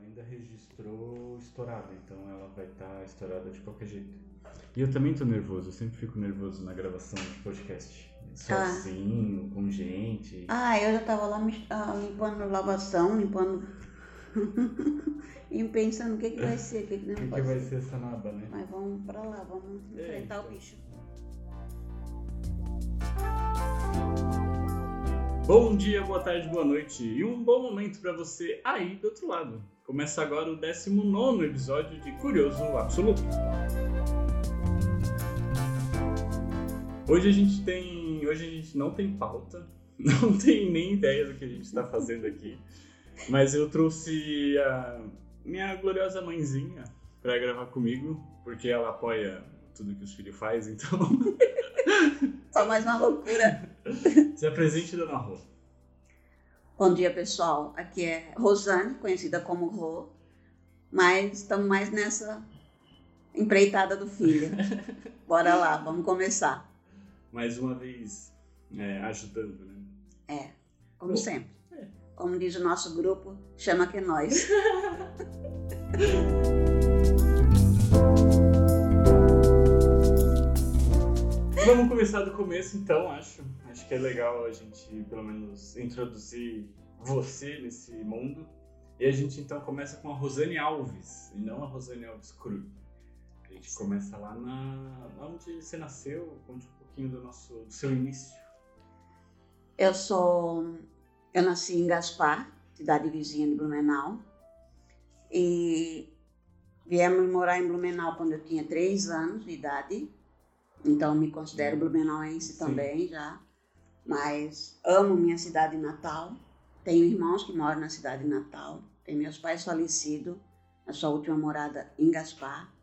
ela ainda registrou estourada, então ela vai estar estourada de qualquer jeito. E eu também tô nervoso, eu sempre fico nervoso na gravação de podcast. Sozinho, com gente. Ah, eu já tava lá ah, limpando lavação, limpando. e pensando o que, que vai ser, o que, que não que, que pode vai ser. essa naba, né? Mas vamos pra lá, vamos enfrentar Eita. o bicho. Bom dia, boa tarde, boa noite e um bom momento pra você aí do outro lado. Começa agora o 19 episódio de Curioso Absoluto. Hoje a gente tem. Hoje a gente não tem pauta, não tem nem ideia do que a gente está fazendo aqui. Mas eu trouxe a minha gloriosa mãezinha pra gravar comigo, porque ela apoia tudo que os filhos fazem, então. Só mais uma loucura. Se apresente, dona Rô. Bom dia, pessoal. Aqui é Rosane, conhecida como Rô. Mas estamos mais nessa empreitada do filho. Bora lá, vamos começar. mais uma vez é, ajudando, né? É, como Bom, sempre. é. Como diz o nosso grupo, chama que é nós. Vamos começar do começo, então, acho. Acho que é legal a gente, pelo menos, introduzir você nesse mundo. E a gente, então, começa com a Rosane Alves, e não a Rosane Alves Cru. A gente começa lá na onde você nasceu, conte um pouquinho do, nosso, do seu início. Eu sou. Eu nasci em Gaspar, cidade vizinha de Blumenau. E viemos morar em Blumenau quando eu tinha três anos de idade. Então me considero blumenauense Sim. também já. Mas amo minha cidade natal. Tenho irmãos que moram na cidade natal. Tenho meus pais falecidos, na sua última morada em Gaspar.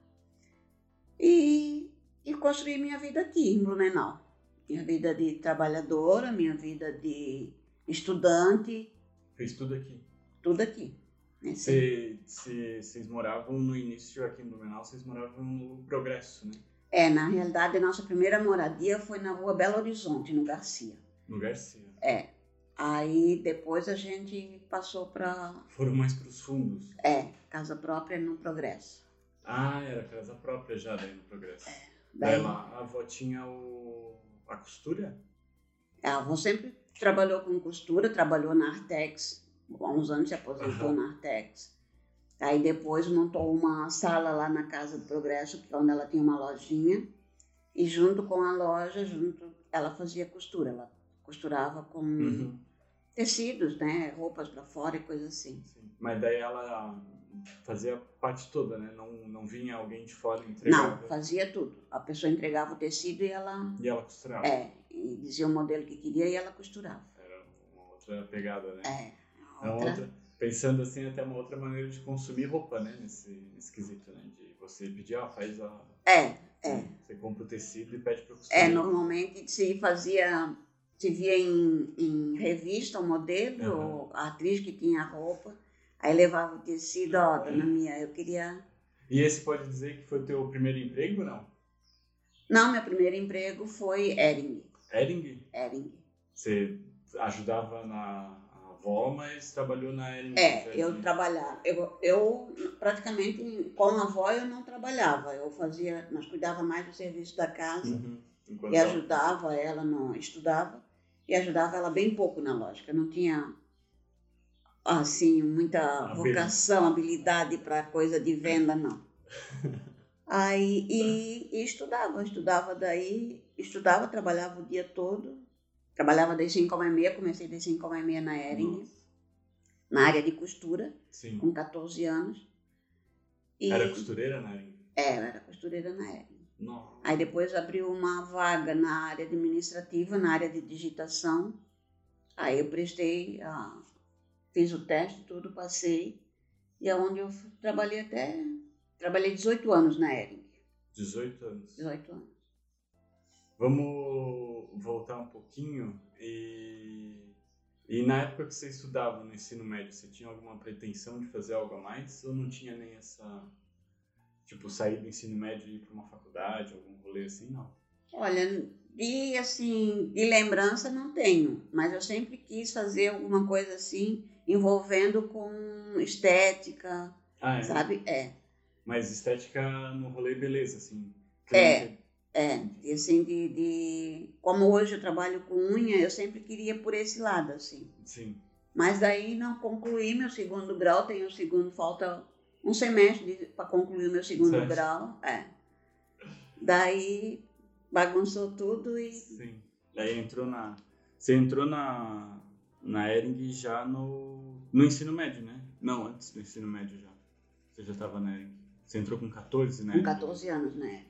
E, e construí minha vida aqui em Blumenau minha vida de trabalhadora, minha vida de estudante, Fez tudo aqui. tudo aqui. né? Cê- cê- Vocês moravam no início aqui em Blumenau, vocês moravam no Progresso, né? É, na realidade, a nossa primeira moradia foi na rua Belo Horizonte, no Garcia. No Garcia. É. Aí depois a gente passou para Foram mais pros fundos. é, casa própria no Progresso. Ah, era casa própria já daí no Progresso. Daí, Daí lá a avó tinha o... a costura? a avó sempre trabalhou com costura, trabalhou na Artex. Há uns anos se aposentou Aham. na Artex. Aí depois montou uma sala lá na Casa do Progresso, que é onde ela tinha uma lojinha. E junto com a loja, junto, ela fazia costura. Ela costurava com Uhum. tecidos, né? Roupas para fora e coisa assim. Sim. Mas daí ela fazia a parte toda, né? Não, não vinha alguém de fora e entregava. Não, fazia tudo. A pessoa entregava o tecido e ela... E ela costurava. É, e dizia o modelo que queria e ela costurava. Era uma outra pegada, né? É, É uma outra... Pensando assim, até uma outra maneira de consumir roupa, né? Nesse, nesse quesito, né? De você pedir, ó, faz a... é, é. Você compra o tecido e pede pra costurar. É, normalmente se fazia, se via em, em revista o modelo, ou a atriz que tinha a roupa, aí levava o tecido, ó, dona minha, eu queria... E esse pode dizer que foi o teu primeiro emprego, não? Não, meu primeiro emprego foi Ering, Ering? Ering. Você ajudava na avó, mas trabalhou na Ering. É, eu trabalhava, eu, eu praticamente, com a avó eu não trabalhava, eu fazia, nós cuidava mais do serviço da casa, Uhum. Enquanto e ajudava ela, não estudava, e ajudava ela bem pouco na lógica. Não tinha, assim, muita vocação, habilidade para coisa de venda, não. Aí, e, e estudava, estudava daí, estudava, trabalhava o dia todo. Trabalhava das 5 ao meia, comecei das 5 ao meia na Ering, na área de costura, Sim. com 14 anos. E, Era costureira na Ering? É, eu era costureira na Ering. Aí depois abriu uma vaga na área administrativa, na área de digitação. Aí eu prestei, ah, fiz o teste, tudo, passei. E é onde eu trabalhei até. Trabalhei 18 anos na Ering. 18 anos. 18 anos. Vamos voltar um pouquinho e... E na época que você estudava no ensino médio, você tinha alguma pretensão de fazer algo a mais? Ou não tinha nem essa... Tipo, sair do ensino médio e ir para uma faculdade, algum rolê assim? Não. Olha, de assim, de lembrança não tenho, mas eu sempre quis fazer alguma coisa assim envolvendo com estética, Ah, é. sabe? É. Mas estética no rolê, beleza, assim. É. É, e assim, de, de. Como hoje eu trabalho com unha, eu sempre queria por esse lado, assim. Sim. Mas daí não concluí meu segundo grau, tenho o segundo, falta um semestre para concluir o meu segundo Certo. grau. É. Daí bagunçou tudo e. Sim. Daí entrou na. Você entrou na. Na Ering já no. No ensino médio, né? Não, antes do ensino médio já. Você já tava na Ering. Você entrou com 14, né? Com 14 anos, né?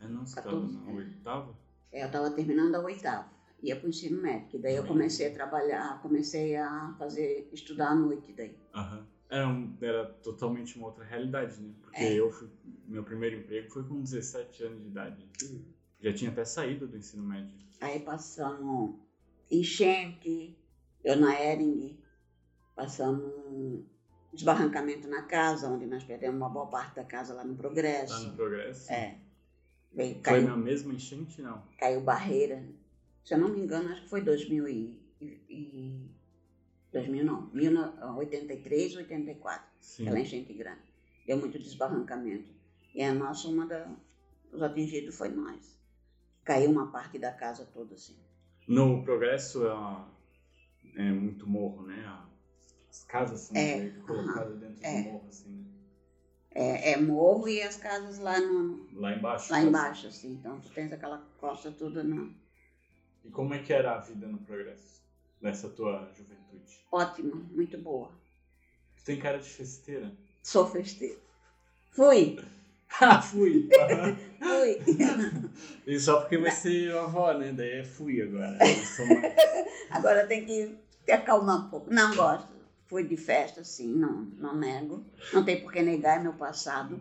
É, não, você 14, tava na oitava? É, Eu estava terminando a oitava, ia para o ensino médio, que daí eu comecei a trabalhar, comecei a fazer, estudar à noite daí. Aham. Era, um- era totalmente uma outra realidade, né? Porque É. eu fui. Meu primeiro emprego foi com 17 anos de idade. Hum. Já tinha até saído do ensino médio. Aí passamos enchente, eu na Ering, passamos um desbarrancamento na casa, onde nós perdemos uma boa parte da casa lá no Lá Progresso. no Progresso. É. Veio, Foi caiu, na mesma enchente, não? caiu barreira. Se eu não me engano, acho que foi 2000 e, e 2000 não, 1983, 84. Sim. aquela enchente grande. Deu muito desbarrancamento. E a nossa, uma da, os atingidos foi nós. Caiu uma parte da casa toda assim. No Progresso é, é muito morro, né? As casas são É, que colocadas dentro é. do morro, assim, né? É, é morro e as casas lá, no, Lá embaixo. lá assim. embaixo, assim. Então tu tens aquela costa toda na... E como é que era a vida no Progresso? Nessa tua juventude? ótima, muito boa. Tu tem cara de festeira. Sou festeira. Fui, Ah, fui! fui. e só porque vai ser avó, né? Daí é fui agora. Agora tem que te acalmar um pouco. Não gosto. Fui de festa, sim, não, não nego. Não tem por que negar, é meu passado.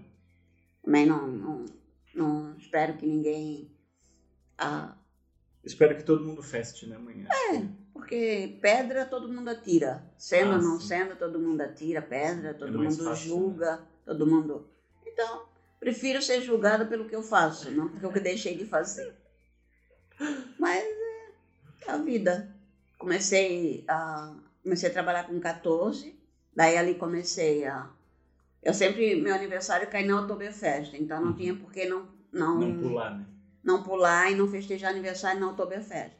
Também não, não, não espero que ninguém. Ah, Espero que todo mundo feste, né, amanhã? porque pedra todo mundo atira. Sendo Ah, ou não sim. sendo, todo mundo atira pedra, todo mais mundo fácil, julga, todo mundo. Então, prefiro ser julgada pelo que eu faço, não pelo que eu deixei de fazer. Mas é a vida. Comecei a, comecei a trabalhar com 14, daí ali comecei a. Eu sempre, meu aniversário cai na Oktoberfest, então não Uhum. tinha por que não, não, Não pular, né? Não pular e não festejar aniversário na Oktoberfest.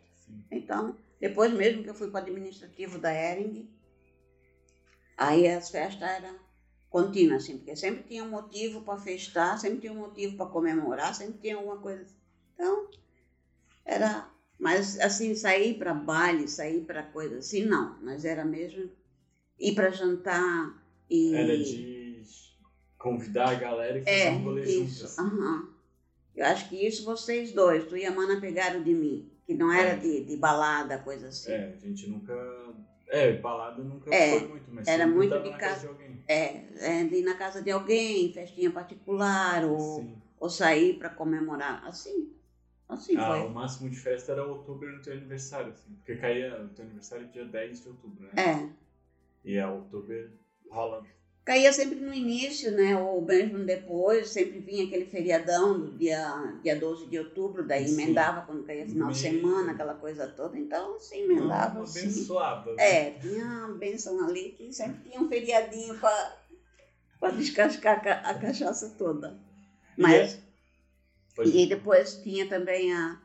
Então, depois mesmo que eu fui para o administrativo da Ering, aí as festas eram contínuas, assim, porque sempre tinha um motivo para festar, sempre tinha um motivo para comemorar, sempre tinha alguma coisa. assim. Então, era. Mas, assim, sair para baile, sair para coisa assim, não. Mas era mesmo ir para jantar e. Era de convidar a galera e fazer É, um rolê isso. junto. assim. aham. Eu acho que isso vocês dois, tu e a Mana pegaram de mim. Que não era É. de, de balada, coisa assim. É, a gente nunca. É, balada nunca É, foi muito, mas era muito de na casa- de alguém. É, é, de ir na casa de alguém, festinha particular, ou, Sim. ou sair para comemorar. Assim. Assim Ah, foi. o máximo de festa era outubro no teu aniversário, assim. Porque caía o teu aniversário dia 10 de outubro, né? É. E a outubro rola. Caía sempre no início, né? Ou mesmo depois, sempre vinha aquele feriadão do dia, dia 12 de outubro, daí Sim. emendava quando caía final de semana, aquela coisa toda. Então, assim, emendava uma assim. abençoada. né? É, tinha uma benção ali que sempre tinha um feriadinho para descascar a ca- a cachaça toda. Mas, Pode- e depois tinha também a,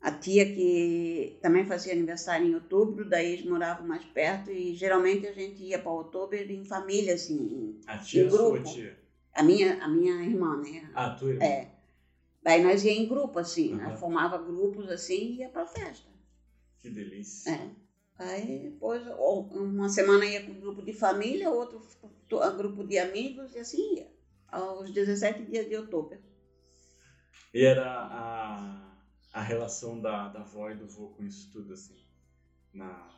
a tia que também fazia aniversário em outubro, daí eles moravam mais perto e geralmente a gente ia para outubro em família, assim. A tia em é sua grupo. tia. A minha, a minha irmã, né? Ah, tua irmã. É. Daí nós ia em grupo, assim, Aham. nós formava grupos assim e ia para festa. Que delícia. É. Aí depois, uma semana ia com um grupo de família, outro a grupo de amigos e assim ia. Aos 17 dias de outubro. E era a, a relação da, da avó e do vô com isso tudo, assim. Na,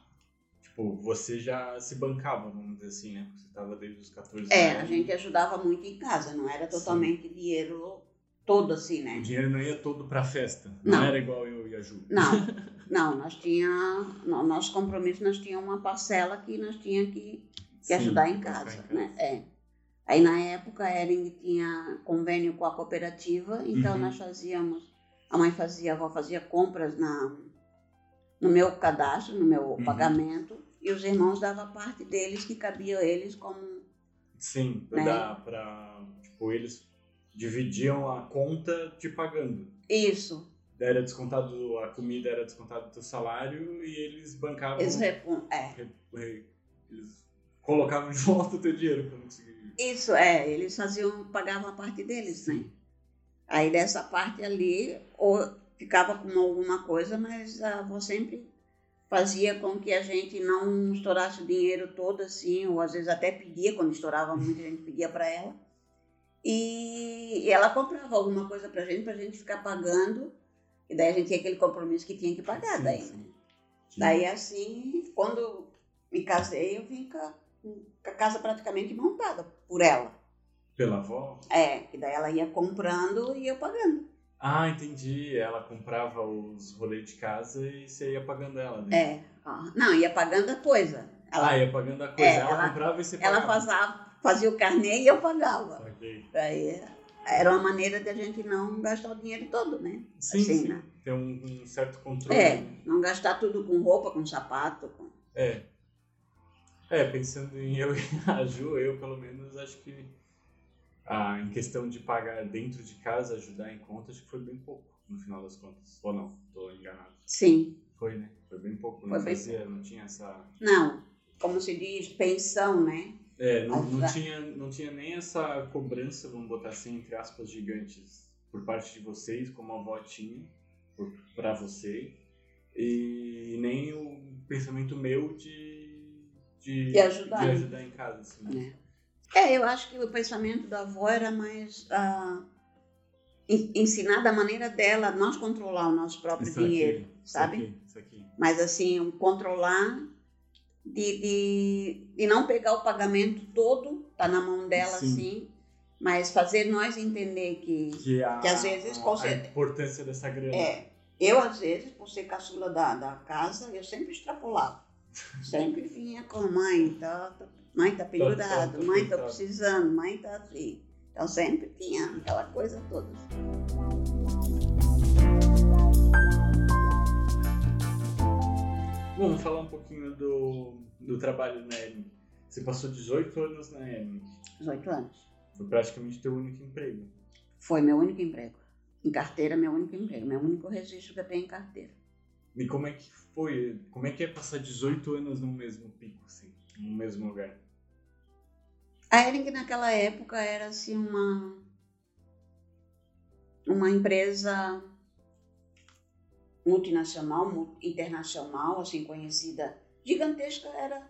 tipo, você já se bancava, vamos dizer assim, né? Porque você tava desde os 14 É, anos. a gente ajudava muito em casa, não era totalmente dinheiro todo assim, O né? dinheiro não ia todo pra festa. Não, Não. era igual eu e a Ju. Não, não, nós tinha, no nosso compromisso nós tinha uma parcela que nós tinha que, que Sim, ajudar em casa, em né? É. Aí na época a Ering tinha convênio com a cooperativa, então Uhum. nós fazíamos, a mãe fazia, a avó fazia compras na, no meu cadastro, no meu Uhum. pagamento, e os irmãos davam parte deles que cabia a eles como. Sim, Né? pra. Tipo, eles dividiam a conta te pagando. Isso. Era descontado, a comida era descontada do teu salário e eles bancavam. Eles repon... é. re- re- Eles colocavam de volta o teu dinheiro pra não conseguir. Isso, é. Eles faziam, pagavam a parte deles, né? Aí dessa parte ali, ou ficava com alguma coisa, mas a avó sempre fazia com que a gente não estourasse o dinheiro todo assim, ou às vezes até pedia, quando estourava muito, a gente pedia para ela. E, ela comprava alguma coisa pra gente, pra gente ficar pagando, e daí a gente tinha aquele compromisso que tinha que pagar Sim, daí, sim. né? Daí assim, quando me casei, eu vim com a, com a casa praticamente montada por ela. Pela avó? É, que daí ela ia comprando e eu pagando. Ah, entendi. Ela comprava os rolês de casa e você ia pagando ela, né? É, ó, não, ia pagando a coisa. Ela, Ah, ia pagando a coisa. É, ela, ela- comprava e você ela pagava. fazia, fazia o carnê e eu pagava. Saquei. Daí era uma maneira de a gente não gastar o dinheiro todo, né? Sim, Assim, sim. né? Tem um, um certo controle. É, não gastar tudo com roupa, com sapato. Com... É. É, pensando em eu e a Ju, eu pelo menos acho que ah, em questão de pagar dentro de casa, ajudar em conta, acho que foi bem pouco, no final das contas. Ou não, tô enganado. Sim, Foi, né? Foi bem pouco, não Foi fazia, não tinha essa... não, como se diz, pensão, né? É, não, não, tinha, não tinha nem essa cobrança, vamos botar assim, entre aspas, gigantes, por parte de vocês, como a avó tinha, por, pra você, e nem o pensamento meu de, de, De ajudar, de né? ajudar em casa, assim. né? É, eu acho que o pensamento da avó era mais ah, en- ensinar da maneira dela nós controlar o nosso próprio Isso aqui, dinheiro, isso sabe? aqui, Isso aqui. Mas assim, controlar de, de, de não pegar o pagamento todo, tá na mão dela Sim. assim, mas fazer nós entender que Que, a, Que às vezes a, conse- a importância dessa grana. é, eu às vezes, por ser caçula da, da casa, eu sempre extrapolava. Sempre vinha com mãe, tá, tá- mãe tá pendurado, tá mãe tá precisando, mãe tá assim. Então sempre tinha aquela coisa toda. Bom, vamos falar um pouquinho do, do trabalho na Ering. Você passou 18 anos na Ering. 18 anos. Foi praticamente teu único emprego. Foi meu único emprego. Em carteira, meu único emprego. Meu único registro que eu tenho em carteira. E como é que foi? Como é que é passar 18 anos no mesmo pico, assim, no mesmo lugar? A Ering naquela época era assim uma uma empresa multinacional, mu- internacional, assim conhecida, gigantesca era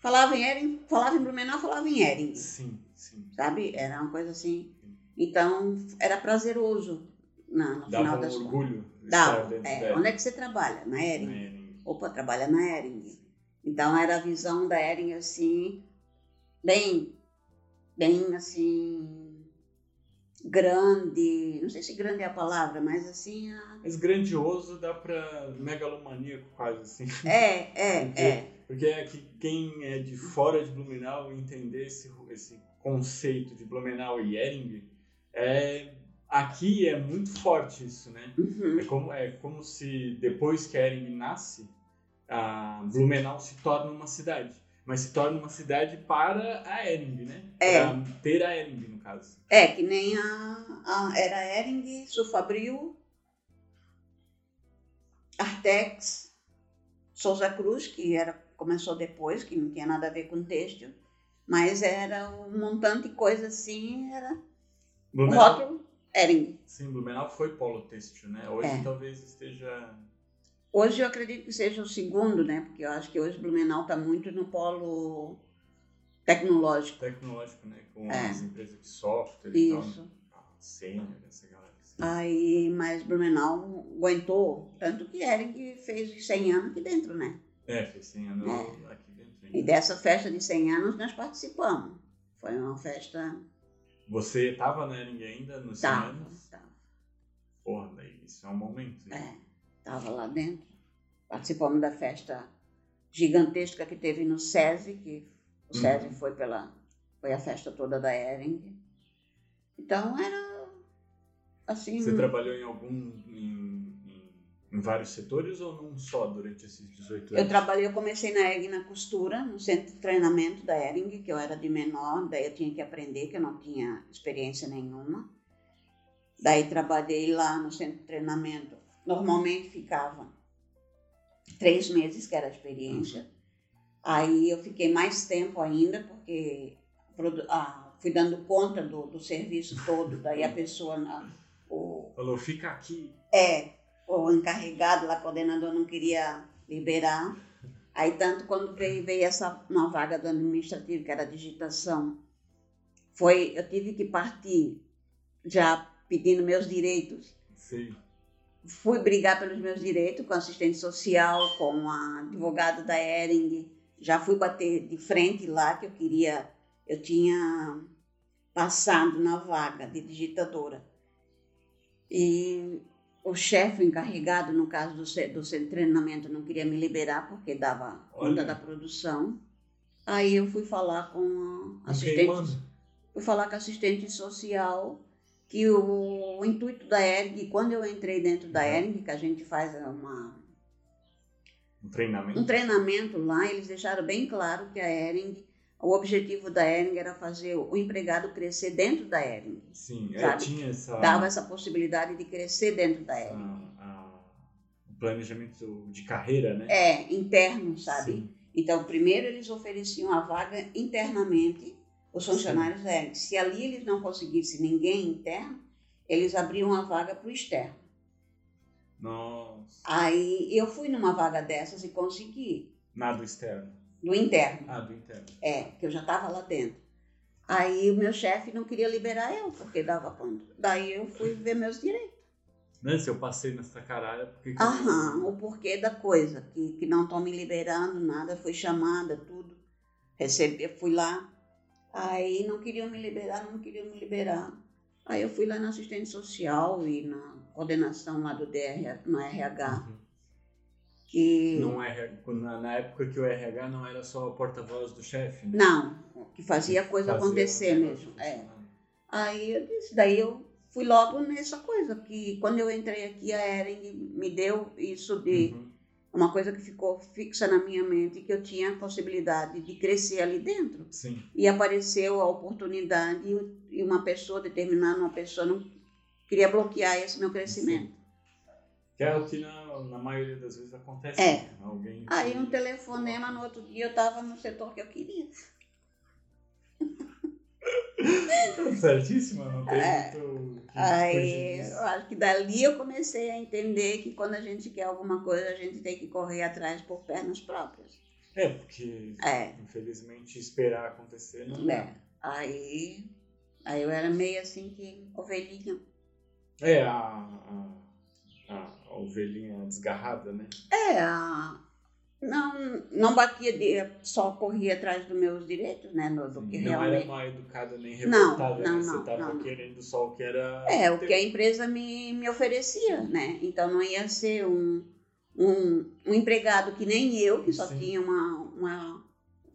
falava em Ering, falava em Blumenau, falava em Ering, Sim, sim. sabe? Era uma coisa assim. Então era prazeroso na, no final Dava um das orgulho Dava. É, onde é que você trabalha? Na Ering. Na Ering. Opa, trabalha na Ering. Então era a visão da Ering assim, bem, bem assim, grande. Não sei se grande é a palavra, mas assim, a- Mas grandioso dá pra megalomaníaco quase, assim. é, é, Porque- é. Porque é que quem é de fora de Blumenau entender esse, esse conceito de Blumenau e Ering, é, aqui é muito forte isso, né? Uhum. É como, é como se depois que a Ering nasce, a Blumenau se torna uma cidade. Mas se torna uma cidade para a Ering, né? É. Para ter a Ering, no caso. É, que nem a, a era Ering, Sulfabril, Artex, Souza Cruz, que era, começou depois, que não tinha nada a ver com têxtil, mas era um montante de coisa assim, era o Blumenau, rótulo Ering. sim, Blumenau foi polo têxtil, né? Hoje É. talvez esteja... Hoje eu acredito que seja o segundo, né? Porque eu acho que hoje Blumenau está muito no polo tecnológico. tecnológico, né? Com É. as empresas de software e tal. Isso. Ah, Sênior, essa galera. Aí, mas Blumenau aguentou, tanto que Ering fez 100 anos aqui dentro, né? É, fez 100 anos É. aqui dentro. E ainda. dessa festa de 100 anos nós participamos. Foi uma festa. Você tava na Ering ainda nos 100 Tava, anos? tava, Porra, daí isso é um momento. né? É, tava lá dentro. Participamos da festa gigantesca que teve no SESI, que o Uhum. SESI foi pela. Foi a festa toda da Ering. Então era assim. Você trabalhou em algum em, em vários setores ou num só durante esses 18 Eu anos? trabalhei, eu comecei na Ering na costura, no centro de treinamento da Ering, que eu era de menor, daí eu tinha que aprender, que eu não tinha experiência nenhuma. Daí trabalhei lá no centro de treinamento. Normalmente ficava três meses, que era a experiência. Aí eu fiquei mais tempo ainda, porque ah, fui dando conta do, do serviço todo. Daí a pessoa, na- o, Falou, fica aqui. é, o encarregado lá, coordenador, não queria liberar. Aí, tanto quando veio, veio essa uma vaga do administrativo, que era digitação, foi, eu tive que partir já pedindo meus direitos. Sei. Fui brigar pelos meus direitos com a assistente social, com a advogada da Ering. Já fui bater de frente lá, que eu queria, eu tinha passado na vaga de digitadora. E o chefe encarregado, no caso do, ce- do centro de treinamento, não queria me liberar porque dava conta Olha. da produção. Aí eu fui falar com a assistente, fui falar com a assistente social que o, o intuito da ERG, quando eu entrei dentro da Uhum. ERG, que a gente faz uma, Um treinamento? um treinamento lá, eles deixaram bem claro que a ERG, o objetivo da ERG era fazer o empregado crescer dentro da ERG. Sim, é, tinha essa... Dava essa possibilidade de crescer dentro da a- o planejamento de carreira, né? É, interno, sabe? Sim. Então, primeiro eles ofereciam a vaga internamente, os funcionários ERG. Se ali eles não conseguissem ninguém interno, eles abriam a vaga para o externo. Nossa. Aí eu fui numa vaga dessas e consegui, Nada externo. do interno, Ah, do interno. é, que eu já estava lá dentro. Aí o meu chefe não queria liberar eu, porque dava conta. Daí eu fui ver meus direitos. Né? Se eu passei nessa caralho, por que que eu- Aham, o porquê da coisa, que, que não estão me liberando, nada, fui chamada, tudo. Recebi, fui lá, aí não queriam me liberar, não queriam me liberar. Aí eu fui lá na assistente social e na coordenação lá do DR, no RH, Uhum. que... Não é, na, época que o RH não era só o porta-voz do chefe, né? Não, que fazia a coisa Fazia acontecer mesmo. É. funcionar. Aí eu disse, daí eu fui logo nessa coisa, que quando eu entrei aqui, a Ering me deu isso de Uhum. Uma coisa que ficou fixa na minha mente, que eu tinha a possibilidade de crescer ali dentro. Sim. E apareceu a oportunidade e- uma pessoa, determinada uma pessoa, não queria bloquear esse meu crescimento. Que é o que na, na maioria das vezes acontece. É. né? Alguém Aí um telefonema, no outro dia eu estava no setor que eu queria. Tá Certíssima, não tem É. muito Aí disso. eu acho que dali eu comecei a entender que quando a gente quer alguma coisa, a gente tem que correr atrás por pernas próprias. É, porque É, infelizmente esperar acontecer não né? Aí, aí eu era meio assim que ovelhinha. É, a, a, a ovelhinha desgarrada, né? É, a- não, não batia, de, só corria atrás dos meus direitos, né? Do, do que não era realmente. mal educada nem Não, revoltada, não, né? Você não, tava não, não. querendo só o que era. É, o que a empresa me, me oferecia, né? Então não ia ser um, um, um empregado que nem eu, que só Sim. tinha uma, uma,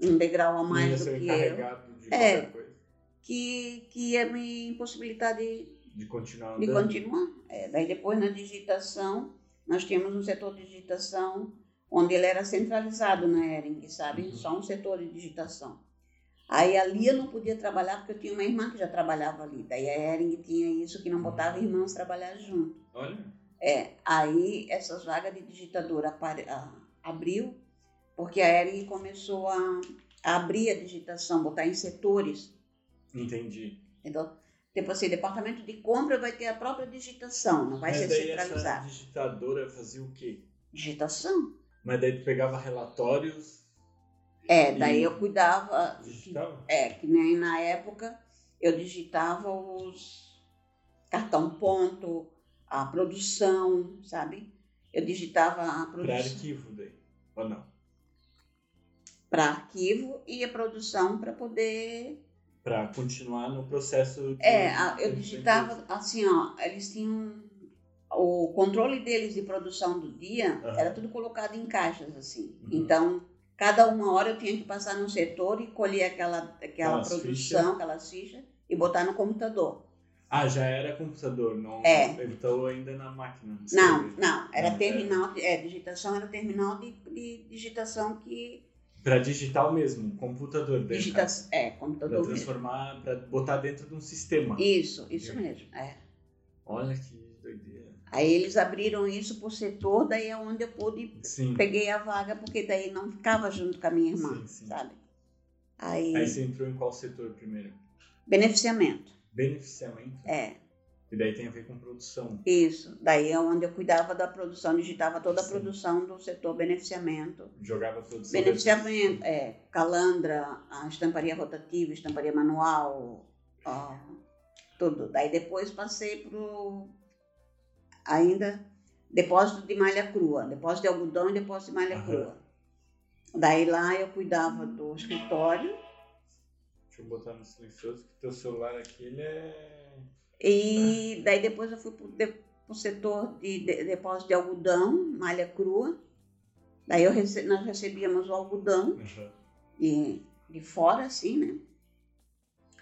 um degrau a Não mais do que eu, de É. coisa. que, que ia me impossibilitar de, De continuar de andando. continuar. É, daí depois na digitação, nós tínhamos um setor de digitação onde ele era centralizado na Ering, sabe? Uhum. Só um setor de digitação. Aí ali eu não podia trabalhar porque eu tinha uma irmã que já trabalhava ali. Daí a Ering tinha isso que não botava irmãs trabalhar junto. Olha, É, aí essas vagas de digitadora apare- a- abriu porque a Ering começou a, a abrir a digitação, botar em setores. entendi. Entendeu? Tipo assim, departamento de compra vai ter a própria digitação, não vai Mas ser daí essa centralizado. digitadora fazia o quê? Digitação. Mas daí tu pegava relatórios, É, daí E- eu cuidava, digitava? é, que nem na época eu digitava os cartão ponto, a produção, sabe? Eu digitava a produção arquivo daí. Ou não? para arquivo e a produção para poder. Pra continuar no processo de, É, eu digitava assim, ó, eles tinham o controle deles de produção do dia Aham. era tudo colocado em caixas assim. Uhum. Então, cada uma hora eu tinha que passar no setor e colher aquela aquela Aquelas produção, fichas. aquelas fichas e botar no computador. Ah, já era computador, não É. então ainda na máquina. Não, escrever. não, era Não, terminal, de- é, digitação era terminal de, de digitação que Pra digital mesmo, computador dentro. digita, é, computador mesmo. transformar, pra botar dentro de um sistema. Isso, isso mesmo, é. Olha que. Aí eles abriram isso por setor, daí é onde eu pude, Sim. peguei a vaga, porque daí não ficava junto com a minha irmã, Sim, sim. sabe? Aí, Aí você entrou em qual setor primeiro? beneficiamento, Beneficiamento. é, E daí tem a ver com produção. isso. Daí é onde eu cuidava da produção, digitava toda a Sim. produção do setor beneficiamento. Jogava produção. Beneficiamento, é, calandra, a estamparia rotativa, estamparia manual, ó, tudo. Daí depois passei pro ainda depósito de malha crua, depósito de algodão e depósito de malha Aham. crua. Daí lá eu cuidava do escritório Deixa eu botar no silencioso, que teu celular aqui, ele é... e daí depois eu fui pro, de, pro setor de, de- depósito de algodão, malha crua. Daí eu rece, nós recebíamos o algodão Aham. de, de fora, assim, né?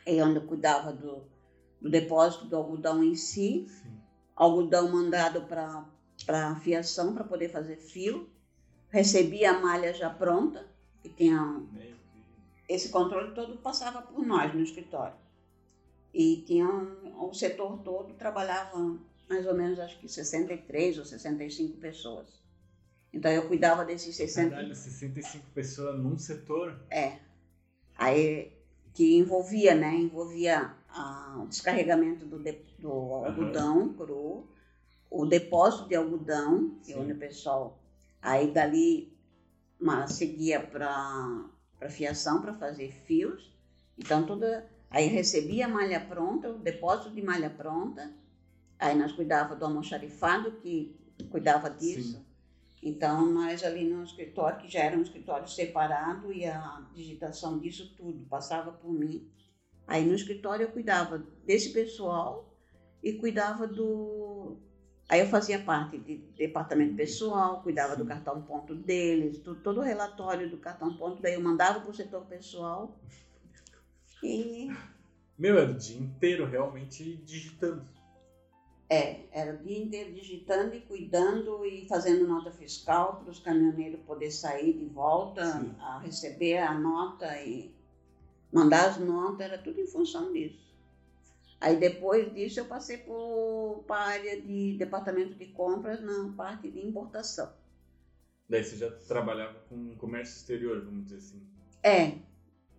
É onde eu cuidava do, do depósito do algodão em si, Sim. Algodão mandado para fiação para poder fazer fio, recebia a malha já pronta, e tinha esse controle todo passava por nós no escritório. E tinha um, o setor todo trabalhava mais ou menos acho que 63 ou 65 pessoas. Então eu cuidava desses 60 Caralho, 65 pessoas num setor? É. Aí que envolvia, né? Envolvia o descarregamento do, de- do algodão cru, o depósito de algodão, que onde o pessoal. Aí dali uma, seguia para para fiação para fazer fios. Então toda. Aí recebia a malha pronta, o depósito de malha pronta. Aí nós cuidava do almoxarifado, que cuidava disso. Sim. Então, nós ali no escritório, que já era um escritório separado, e a digitação disso tudo passava por mim. Aí no escritório eu cuidava desse pessoal e cuidava do. Aí eu fazia parte de departamento pessoal, cuidava do cartão ponto deles, todo o relatório do cartão ponto, daí eu mandava para o setor pessoal. E Meu, era o dia inteiro realmente digitando. É, era o dia inteiro digitando e cuidando e fazendo nota fiscal para os caminhoneiros poder sair de volta Sim. a receber a nota e mandar as notas, era tudo em função disso. Aí depois disso eu passei para a área de departamento de compras na parte de importação. Daí você já trabalhava com comércio exterior, vamos dizer assim. É,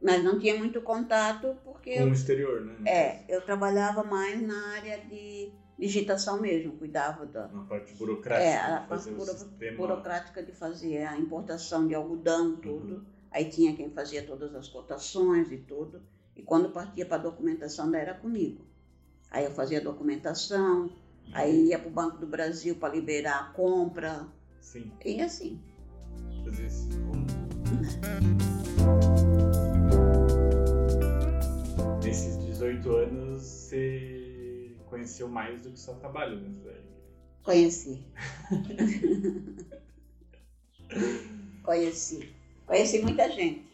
mas não tinha muito contato porque Com o exterior, né? é, caso. eu trabalhava mais na área de digitação mesmo, cuidava da, Na parte burocrática. É, a parte buro- sistema. burocrática de fazer a importação de algodão, tudo. Aí tinha quem fazia todas as cotações e tudo. E quando partia para a documentação, daí era comigo. Aí eu fazia a documentação, aí ia para o Banco do Brasil para liberar a compra, Sim, e assim. fazer esse rumo. Nesses 18 anos, você conheceu mais do que só trabalho dentro da igreja. Conheci. Conheci. Conheci muita gente.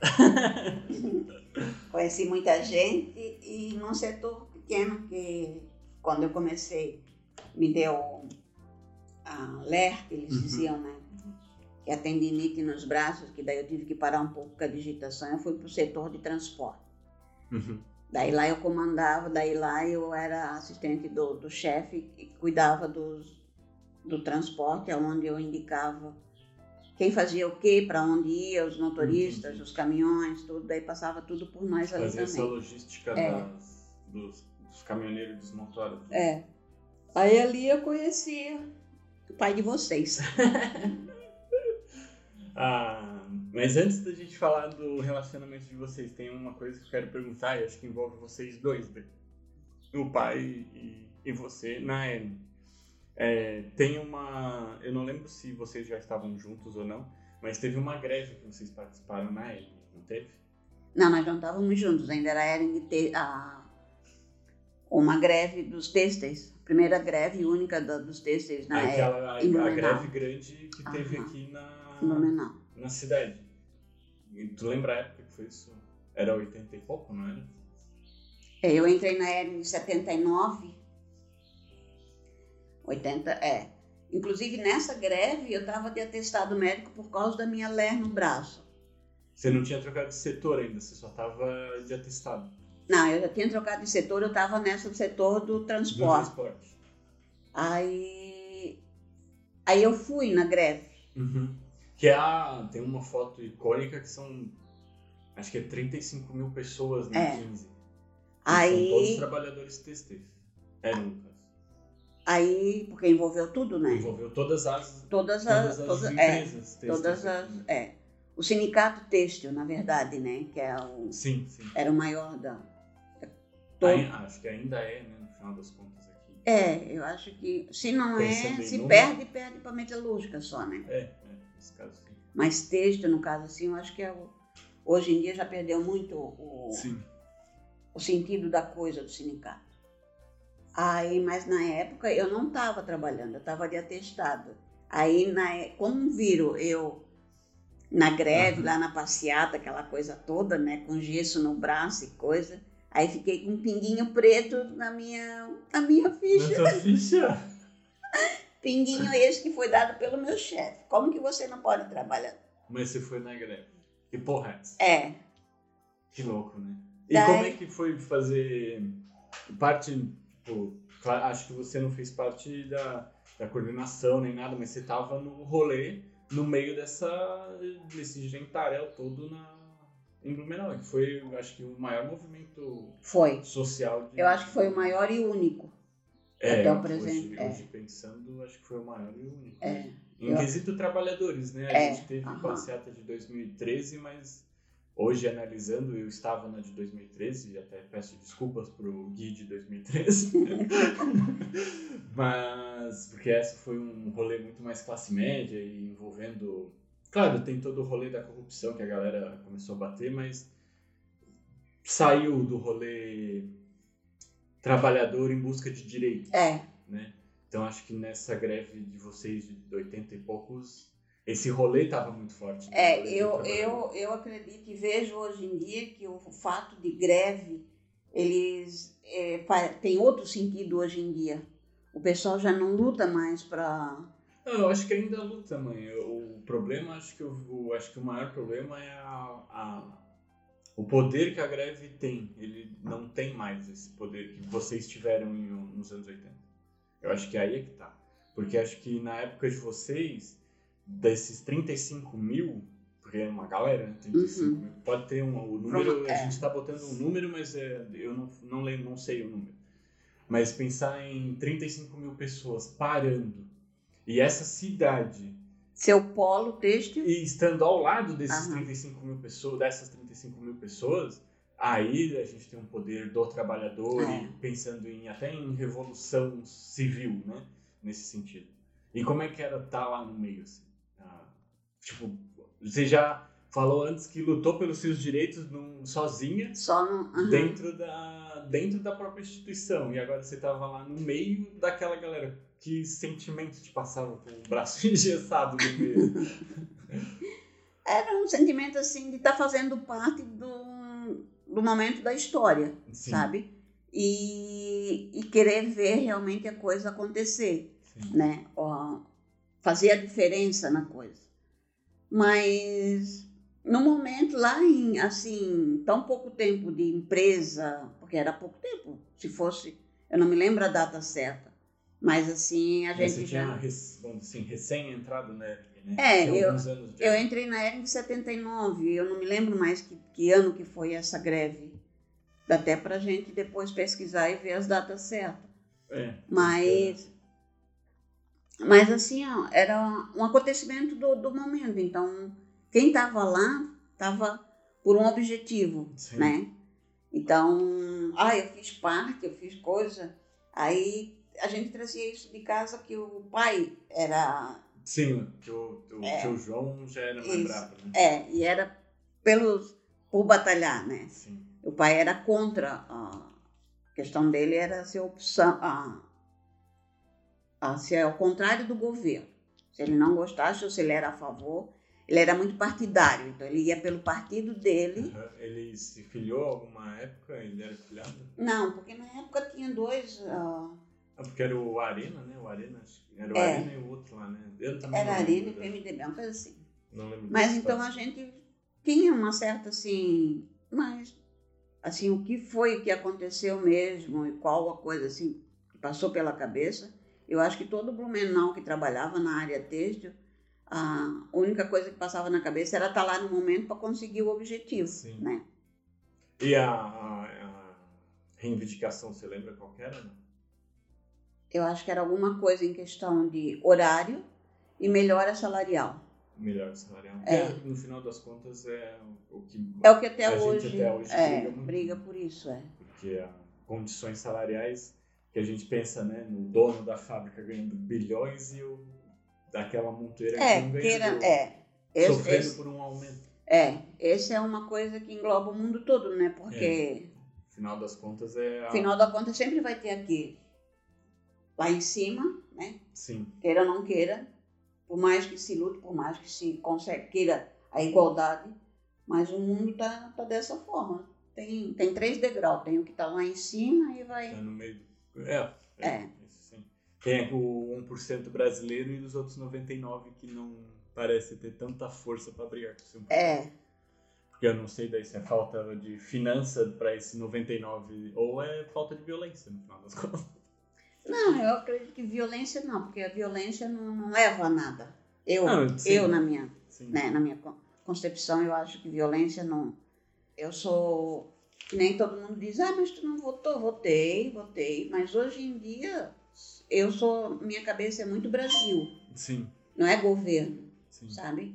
Conheci muita gente e num setor pequeno que quando eu comecei me deu a LER, que eles Uhum. diziam, né? Que a tendinite nos braços, que daí eu tive que parar um pouco com a digitação, eu fui para o setor de transporte. Daí lá eu comandava, daí lá eu era assistente do, do chefe e cuidava dos, do transporte, onde eu indicava quem fazia o quê, para onde ia, os motoristas, Uhum. os caminhões, tudo, daí passava tudo por nós ali Fazer essa logística É. das, dos, dos caminhoneiros e dos motoras. É. Aí ali eu conhecia o pai de vocês. Ah, mas antes da gente falar do relacionamento de vocês, tem uma coisa que eu quero perguntar e acho que envolve vocês dois, né? o pai e, e você, na N. É, tem uma. Eu não lembro se vocês já estavam juntos ou não, mas teve uma greve que vocês participaram na N, não teve? Não, nós não estávamos juntos, ainda era a Ering te- a, uma greve dos têxteis. Primeira greve única da- dos têxteis na época, Aquela a, em a Blumenau. greve grande que teve Aham. aqui na, na cidade. E tu lembra a época que foi isso? Era 80 e pouco, não era? É, eu entrei na ERN em 79. 80, é. Inclusive, nessa greve, eu estava de atestado médico por causa da minha ler no braço. Você não tinha trocado de setor ainda, você só estava de atestado. Não, eu já tinha trocado de setor, eu estava nesse setor do Do transporte. transporte. Aí, aí eu fui na greve. Uhum. Que é a, tem uma foto icônica que são, acho que é 35 mil pessoas na É. 15. E Aí- São todos trabalhadores. Eram, no caso. Aí, porque envolveu tudo, né? Envolveu todas as, Todas as, todas as todas, é, empresas TST. todas as, é. O sindicato têxtil, na verdade, né? Que é o, Sim, sim. era o maior da. todo- Ai- acho que ainda é, né, no final das contas aqui. É, eu acho que se não Pensando é, se perde, perde para metalúrgica só, né? É, é, nesse caso sim. Mas texto, no caso assim, eu acho que é o, hoje em dia já perdeu muito o, Sim. o sentido da coisa do sindicato. Aí, mas na época eu não estava trabalhando, eu estava de atestado. Aí, na, é- como viram eu na greve, Aham. lá na passeata, aquela coisa toda, né, com gesso no braço e coisa, aí fiquei com um pinguinho preto na minha, na minha ficha. Na ficha? Pinguinho esse que foi dado pelo meu chefe. Como que você não pode trabalhar? Mas você foi na greve. Que porra é essa? É, Que louco, né? E Daí- como é que foi fazer parte, tipo, claro, acho que você não fez parte da, da coordenação nem nada, mas você tava no rolê, no meio dessa, desse gentarel todo na, em Blumenau, que foi, acho que o maior movimento foi. social de... Eu acho que foi o maior e único. é, até o hoje- presente, é. Hoje, pensando, acho que foi o maior e único. É, Em eu- quesito trabalhadores, né? A É, gente teve aham. passeata de 2013, mas hoje analisando, eu estava na de 2013 e até peço desculpas pro Gui de 2013. mas porque essa foi um rolê muito mais classe média e envolvendo, claro, tem todo o rolê da corrupção que a galera começou a bater, mas saiu do rolê trabalhador em busca de direito É, né? Então acho que nessa greve de vocês de 80 e poucos, esse rolê estava muito forte. né? É eu, eu, eu acredito e vejo hoje em dia que o fato de greve, eles é, tem outro sentido hoje em dia. O pessoal já não luta mais para. Não, eu acho que ainda luta, mãe. O problema, acho que o, o- acho que o maior problema é a, a- o poder que a greve tem. Ele não tem mais esse poder que vocês tiveram em- nos anos 80. Eu acho que aí é que tá. Porque acho que na época de vocês, desses 35 mil, porque é uma galera, né? 35 Uhum. mil, pode ter um, o número, a É. gente tá botando um número, mas é, eu não, não lembro, não sei o número. Mas pensar em 35 mil pessoas parando e essa cidade Seu polo têxtil. e estando ao lado desses Aham. 35 mil pessoas, dessas 35 mil pessoas, aí a gente tem um poder do trabalhador É. e pensando em até em revolução civil, né? Nesse sentido. E como é que era estar lá no meio, assim? Tipo, você já falou antes que lutou pelos seus direitos num, sozinha, Só no. aham. dentro da, dentro da própria instituição. E agora você estava lá no meio daquela galera. Que sentimento te passava com o braço engessado no meio? Era um sentimento assim de estar fazendo parte do, do momento da história, Sim, sabe? E, e querer ver realmente a coisa acontecer. sim. né? Ó, fazer a diferença na coisa. Mas no momento lá em assim tão pouco tempo de empresa, porque era pouco tempo, se fosse, eu não me lembro a data certa, mas assim a Mas gente você tinha, já rec- dizer assim, recém-entrado na né? É, Tinha eu- de... eu entrei na ERG em 79, eu não me lembro mais que, que ano que foi essa greve. Dá até pra gente depois pesquisar e ver as datas certas. É, Mas, mas assim, ó, era um acontecimento do, do momento. Então, quem estava lá estava por um objetivo, Sim. né? Então, ah, eu fiz parte, eu fiz coisa. Aí a gente trazia isso de casa que o pai era, Sim, que o, o É. tio João já era mais bravo, né? é, e era pelos por batalhar, né? Sim. O pai era contra a questão dele era ser opção a, a ser ao contrário do governo. Se ele não gostasse ou se ele era a favor, ele era muito partidário, então ele ia pelo partido dele. Uhum. Ele se filiou alguma época? Ele era filiado? Não, porque na época tinha dois. Uh... Ah, porque era o Arena, né? O Arena, era o É. Arena e o outro lá, né? Eu também Era Arena e? PMDB, uma coisa assim. Não lembro Mas então a gente tinha uma certa assim, mas assim o que foi que aconteceu mesmo e qual a coisa assim que passou pela cabeça. Eu acho que todo Blumenau que trabalhava na área têxtil, a única coisa que passava na cabeça era estar lá no momento para conseguir o objetivo, Sim. né? E a, a- a reivindicação, você lembra qual era? Eu acho que era alguma coisa em questão de horário e melhora salarial. Melhor salarial. É. Que, no final das contas é o que. É o que até a gente hoje, até hoje é, briga briga por isso, é. Porque as condições salariais que a gente pensa, né, no dono da fábrica ganhando bilhões e o daquela monteira É, que não ganhando, é. Esse, sofrendo esse- por um aumento. É, essa é uma coisa que engloba o mundo todo, né? Porque, No final das contas é a... afinal da conta, sempre vai ter aqui, lá em cima, né? Sim, Queira ou não queira, por mais que se lute, por mais que se consegue, queira a igualdade, mas o mundo tá, tá dessa forma. Tem, tem três degraus, tem o que tá lá em cima e tá vai... no meio. É, é. É. isso. Tem o 1% brasileiro e os outros 99% que não parece ter tanta força para brigar com esse 1%. É, Porque eu não sei daí se é falta de finança para esse 99% ou é falta de violência, no final das contas. não, eu acredito que violência não, porque a violência não, não leva a nada. Eu, Não, sim. eu na minha né, na minha con- concepção, eu acho que violência não. Eu sou. Que Nem todo mundo diz, ah, mas tu não votou? Votei, votei. Mas hoje em dia, eu sou. Minha cabeça é muito Brasil, Sim, não é governo, sim. sabe?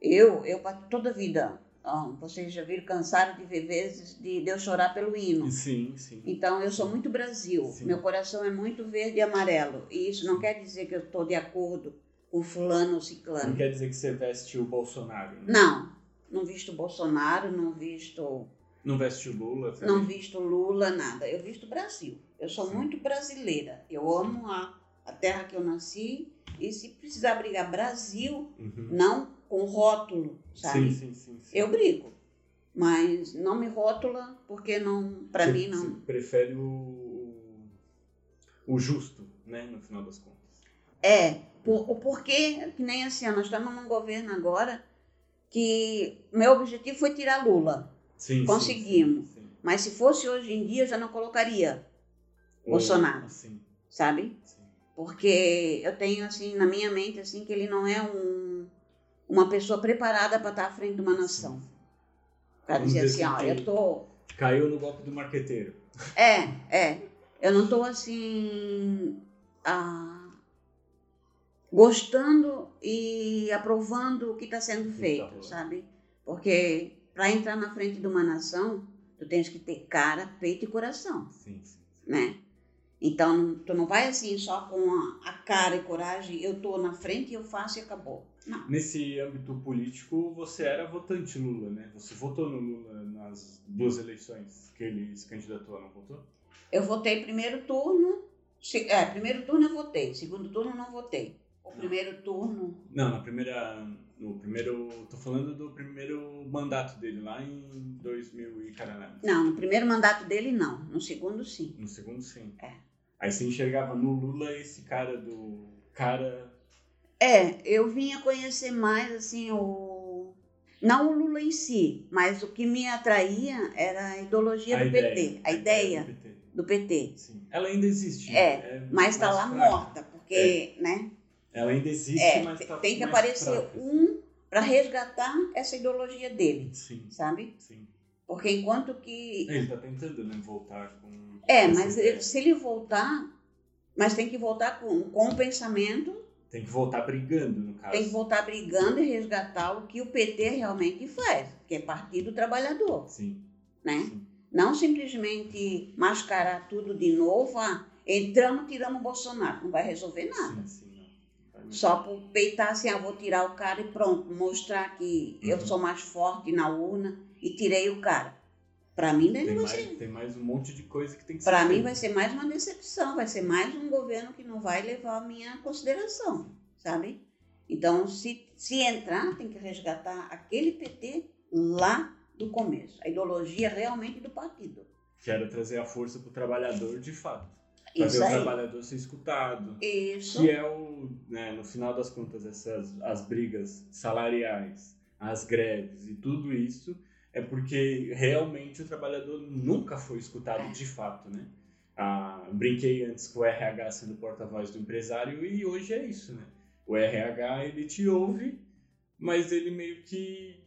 Eu, eu toda a vida, ó, vocês já viram, cansaram de ver vezes de, de eu chorar pelo hino. Sim, sim. Então, eu sou muito Brasil. Sim. Meu coração é muito verde e amarelo. E isso não quer dizer que eu estou de acordo com fulano ou Não ciclano. quer dizer que você veste o Bolsonaro. Né? Não, não visto Bolsonaro, não visto, Não veste o Lula. não visto Lula, nada. Eu visto Brasil. Eu sou Sim. muito brasileira. Eu amo a, a terra que eu nasci. E se precisar brigar Brasil, Uhum. não com rótulo, sabe? Sim, sim, sim. sim. Eu brigo. Mas não me rótula, porque não, para mim não. Prefere o, o justo, né, no final das contas. É, por, o porquê, que nem assim, nós estamos num governo agora que meu objetivo foi tirar Lula. Sim, Conseguimos. Sim, sim. Mas se fosse hoje em dia, eu já não colocaria, Bolsonaro. Sim, sabe? Porque eu tenho assim na minha mente assim que ele não é um, uma pessoa preparada para estar à frente de uma nação. O Vamos dizer assim, ó, eu tô Caiu no golpe do marqueteiro. É, é. Eu não estou assim. ah, gostando e aprovando o que está sendo tá feito, sabe? Porque para entrar na frente de uma nação, tu tens que ter cara, peito e coração, Sim, sim. sim. né? Então, não- tu não vai assim só com a, a cara e coragem, eu tô na frente e eu faço e acabou. Não. Nesse âmbito político, você era votante Lula, né? Você votou no Lula nas duas eleições que ele se candidatou, não votou? Eu votei primeiro turno, se- é, primeiro turno eu votei, segundo turno não votei. O primeiro turno Não, na primeira. No primeiro. Tô falando do primeiro mandato dele, lá em 2000 e caralho. Não, no primeiro mandato dele não, no segundo sim. No segundo, sim. É. Aí você enxergava no Lula esse cara do. Cara. É, eu vinha conhecer mais assim o não o Lula em si, mas o que me atraía era a ideologia do PT, a ideia do PT. do PT. Ela ainda existe. É, Mas está lá fraca. morta, porque, né? Ela ainda existe, É, mas tá tem que aparecer fraca. um para resgatar essa ideologia dele, Sim, sabe? sim. Porque enquanto que Ele tá tentando, né, voltar com. é, mas ele- se ele voltar, mas tem que voltar com, com o pensamento Tem que voltar brigando, no caso. Tem que voltar brigando e resgatar o que o PT realmente faz, que é Partido Trabalhador, Sim, né? sim. Não simplesmente mascarar tudo de novo, ah, entramos, tiramos o Bolsonaro, não vai resolver nada. Sim, sim. Só por peitar assim, ah, vou tirar o cara e pronto, mostrar que eu Uhum. sou mais forte na urna e tirei o cara. Para mim, daí Tem não vai mais, ser. tem mais um monte de coisa que tem que Para mim vai ser mais uma decepção, vai ser mais um governo que não vai levar a minha consideração, sabe? Então, se, se entrar, tem que resgatar aquele PT lá do começo. A ideologia realmente do partido. Quero trazer a força para o trabalhador de fato. Para Isso ver o aí. trabalhador ser escutado. Isso. Que é o, né, no final das contas, essas as brigas salariais, as greves e tudo isso é porque realmente o trabalhador nunca foi escutado de fato, né? Ah, brinquei antes com o RH sendo porta-voz do empresário e hoje é isso, né? O RH ele te ouve, mas ele meio que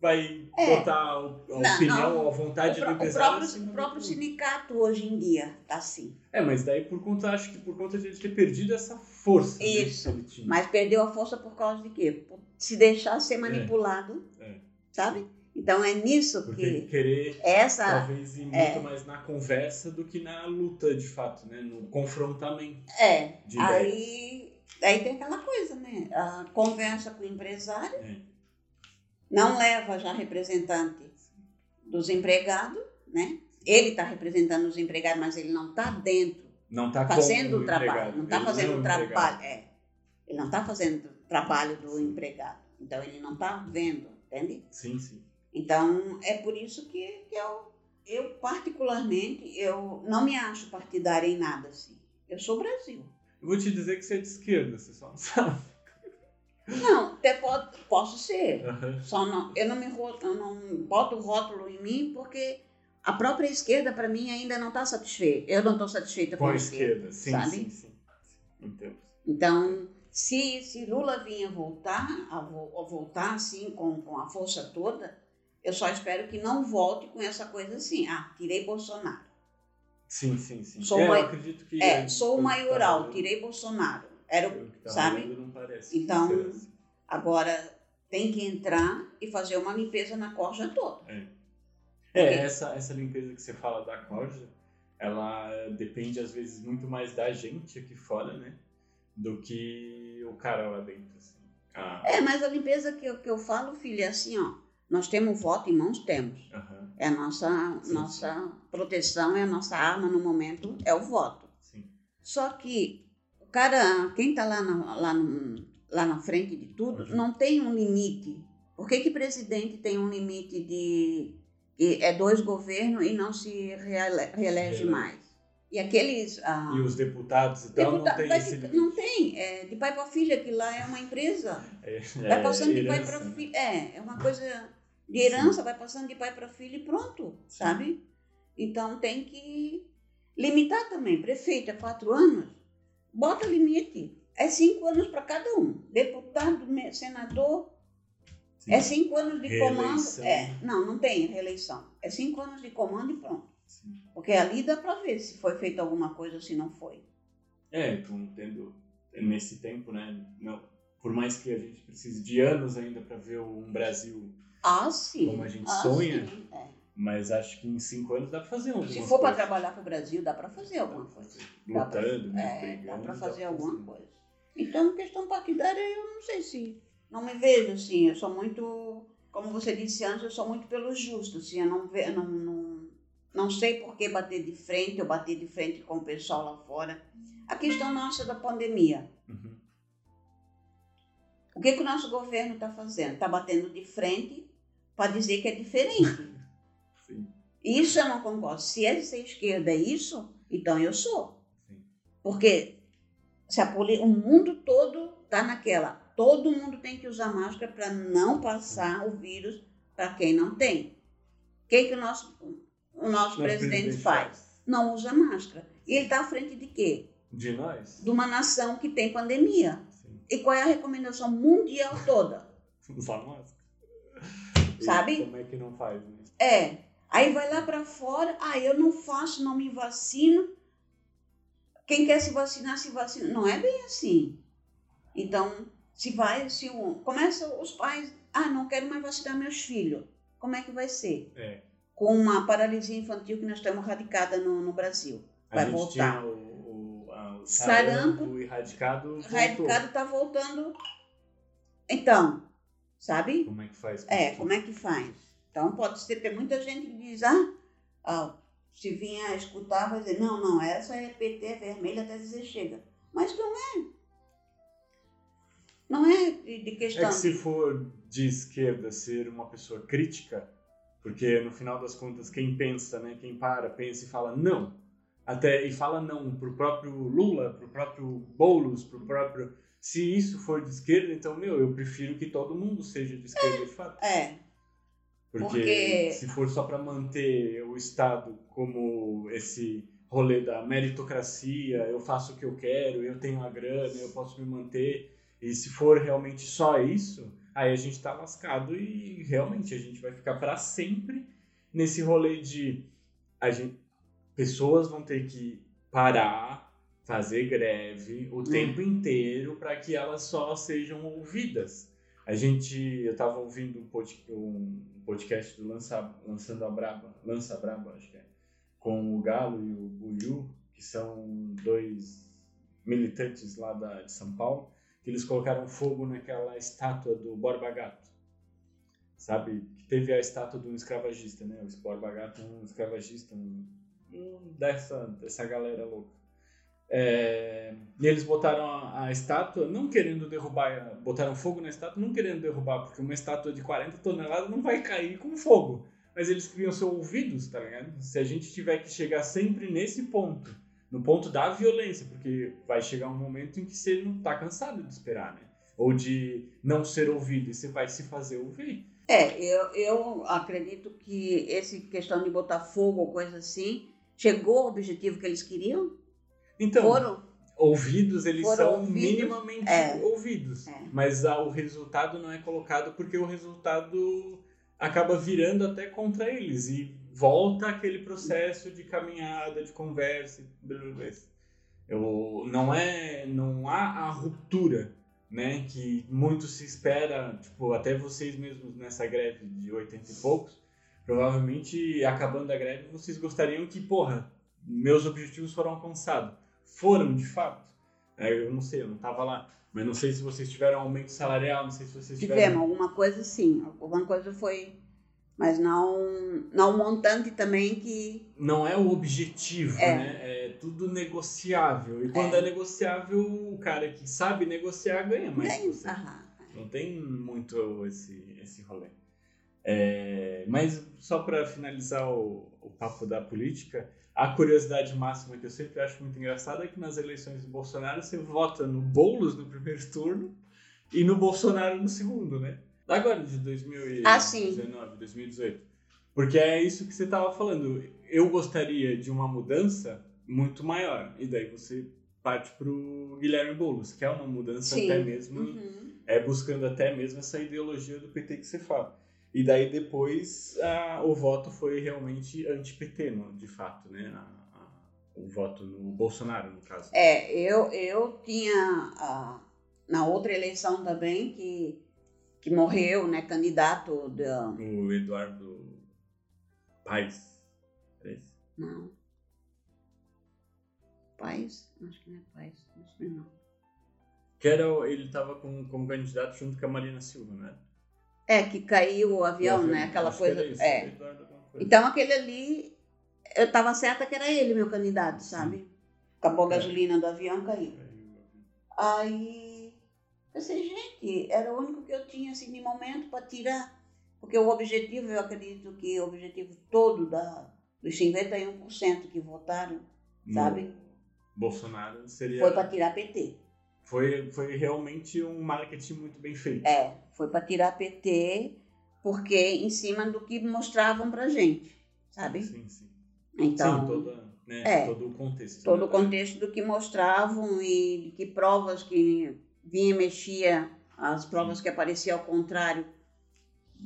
vai É. botar a opinião, não. a vontade do o empresário. próprio, o próprio tudo. sindicato hoje em dia tá assim. É, mas daí por conta, acho que por conta de ele ter perdido essa força né, Isso. Mas perdeu a força por causa de quê? Por se deixar ser manipulado, É. sabe? Então é nisso Porque que querer essa talvez ir é. muito mais na conversa do que na luta, de fato, né? No confrontamento é ideias. aí aí tem aquela coisa, né? A conversa com o empresário É. não leva já representante dos empregados, né? Ele está representando os empregados, mas ele não está dentro Não tá fazendo o trabalho, não está fazendo é o trabalho, é. Ele não está fazendo o trabalho do empregado. Então ele não está vendo, entende? Sim, sim. Então, é por isso que, que eu, eu, particularmente, eu não me acho partidária em nada, assim. Eu sou Brasil. Eu vou te dizer que você é de esquerda, você só não sabe. Não, até pode, posso ser. Aham. Só não, eu não me eu não boto rótulo em mim porque a própria esquerda, para mim, ainda não está satisfeita. Eu não estou satisfeita com, Com a esquerda. esquerda, sim, sabe? sim, sim. Então, Então, se, se Lula vinha voltar, a, a voltar assim, com, com a força toda, eu só espero que não volte com essa coisa assim, ah, tirei Bolsonaro. sim, sim, sim. Sou é, ma- acredito que... É, sou o maioral, tirei Bolsonaro. Era o- sabe? Parece Então- assim. agora tem que entrar e fazer uma limpeza na corja toda. É, Ok. essa, essa limpeza que você fala da corja, ela depende às vezes muito mais da gente aqui fora, né? Do que o cara lá dentro, assim. Ah, É, mas a limpeza que eu, que eu falo, filha, é assim, ó, nós temos voto em mãos, temos. aham, É a nossa, Sim, nossa proteção, é a nossa arma no momento, é o voto. sim. Só que cara, quem está lá na, lá, no- lá na frente de tudo, Uhum. não tem um limite. Por que, que presidente tem um limite de. é dois governos e não se reele- reelege mais? E aqueles. ah, E os deputados e tal deputa- não tem esse limite. não tem, é de pai para filha, que lá é uma empresa. É, Vai é passando de pai para né? filho. É, é uma coisa de herança, vai passando de pai para filho e pronto, Sim. sabe? Então tem que limitar também. Prefeito é quatro anos, bota limite. É cinco anos para cada um. Deputado, senador, Sim. é cinco anos de comando. Reeleição. É, não, não tem reeleição. É cinco anos de comando e pronto. Sim. Porque ali dá para ver se foi feita alguma coisa ou se não foi. É, então, tendo nesse tempo, né? Não, por mais que a gente precise de anos ainda para ver um Brasil, Ah, sim. Como a gente ah, sonha. sim, é. Mas acho que em cinco anos dá para fazer alguma Se for para coisa. trabalhar para o Brasil, dá para fazer alguma coisa. Dá pra- Lutando, né? É, brigando, dá para fazer alguma coisa. Então, questão partidária, eu não sei se. Não me vejo assim. Eu sou muito. Como você disse antes, eu sou muito pelo justo. Assim, eu não, ve, não, não, não sei por que bater de frente, eu bater de frente com o pessoal lá fora. A questão nossa da pandemia. Uhum. O que, que o nosso governo está fazendo? Está batendo de frente para dizer que é diferente. Isso eu não concordo. Se é ser esquerda é isso, então eu sou. sim. Porque se a poli- o mundo todo está naquela. Todo mundo tem que usar máscara para não passar o vírus para quem não tem. O que, que o nosso, o nosso Nosso presidente, faz? Não usa máscara. E ele está à frente de quê? De nós? De uma nação que tem pandemia. Sim. E qual é a recomendação mundial toda? Usar máscara. E Sabe? Como é que não faz, né? É. Aí vai lá para fora, ah, eu não faço, não me vacino. Quem quer se vacinar, se vacina. Não é bem assim. Então, se vai, se um, começa os pais, ah, não quero mais vacinar meus filhos. Como é que vai ser? É. Com uma paralisia infantil que nós temos radicada no, no Brasil. A Vai gente voltar. o, o, a- o Sarampo. sarampo erradicado. O voltou. radicado está voltando. Então, sabe? Como é que faz? É, como é que faz? Então pode ser, tem muita gente que diz, ah, ah, se vinha a escutar, vai dizer, não, não, essa é PT vermelha até dizer chega. Mas não é. Não é de, de É questão. que se for de esquerda ser uma pessoa crítica, porque no final das contas quem pensa, né, quem para, pensa e fala não, até e fala não pro próprio Lula, pro próprio Boulos, pro próprio se isso for de esquerda, então meu, eu prefiro que todo mundo seja de esquerda de fato. É, Porque, Porque- se for só para manter o Estado como esse rolê da meritocracia, eu faço o que eu quero, eu tenho a grana, eu posso me manter, e se for realmente só isso, aí a gente tá lascado e realmente a gente vai ficar para sempre nesse rolê de a gente, pessoas vão ter que parar, fazer greve o tempo inteiro para que elas só sejam ouvidas. A gente, eu tava ouvindo um, um podcast do Lança, Lançando a Braba, Lança Braba, acho que é, com o Galo e o Buiu, que são dois militantes lá da, de São Paulo, que eles colocaram fogo naquela estátua do Borba Gato. Sabe? Que teve a estátua de um escravagista, né? O Borba Gato é um escravagista, um, um dessa, dessa galera louca. É, e eles botaram a, a estátua, não querendo derrubar, botaram fogo na estátua, não querendo derrubar, porque uma estátua de 40 toneladas não vai cair com fogo. Mas eles queriam ser ouvidos, tá ligado? Se a gente tiver que chegar sempre nesse ponto, no ponto da violência, porque vai chegar um momento em que você não tá cansado de esperar, né? Ou de não ser ouvido, e você vai se fazer ouvir. é eu, eu acredito que esse questão de botar fogo ou coisa assim chegou ao objetivo que eles queriam. Então, Foram. ouvidos, eles são ouvidos, minimamente é. ouvidos. É. Mas ah, o resultado não é colocado porque o resultado acaba virando até contra eles e volta aquele processo de caminhada, de conversa, e blá, blá, blá. Eu, não é, não há a ruptura, né, que muito se espera, tipo, até vocês mesmos nessa greve de 80 e poucos, provavelmente acabando a greve, vocês gostariam que, porra, meus objetivos foram alcançados. Foram, de fato. É, eu não sei, eu não tava lá. Mas não sei se vocês tiveram aumento salarial, não sei se vocês tiveram. Tivemos alguma coisa sim, alguma coisa foi, mas não não um montante também que Não é o objetivo, É. né? É tudo negociável. E quando é. negociável, o cara que sabe negociar ganha mais. nem você. Aham. Não tem muito esse, esse rolê. É, mas só para finalizar o, o papo da política, a curiosidade máxima que eu sempre acho muito engraçada é que nas eleições do Bolsonaro você vota no Boulos no primeiro turno e no Bolsonaro no segundo, né? Agora, de 2019, Ah, sim. 2018. Porque é isso que você estava falando. Eu gostaria de uma mudança muito maior. E daí você parte pro Guilherme Boulos, que é uma mudança Sim. até mesmo Uhum. é buscando até mesmo essa ideologia do PT que você fala. E daí depois ah, o voto foi realmente anti-PT, de fato, né? A- a- o voto no Bolsonaro, no caso. É, eu, eu tinha na outra eleição também que, que morreu, né, candidato da. O Eduardo Paes. É? Não. Paz? Acho que não é. Acho que não. Que era, ele estava com, como candidato junto com a Marina Silva, né? É, que caiu o avião, né? Aquela coisa. isso, é. Coisa. Então aquele ali, eu tava certa que era ele, meu candidato, sabe? Acabou a É. gasolina do avião, caiu. Aí, pensei, gente, era o único que eu tinha assim de momento para tirar. Porque o objetivo, eu acredito que o objetivo todo da, dos 51% que votaram, No sabe? Bolsonaro seria. Foi para tirar PT. Foi, foi realmente um marketing muito bem feito. É, foi para tirar PT, porque em cima do que mostravam pra gente, sabe? Sim, sim. Então, sim, toda, né, é. todo o contexto. todo né? o contexto do que mostravam e de que provas que vinha e mexia, as provas que apareciam ao contrário,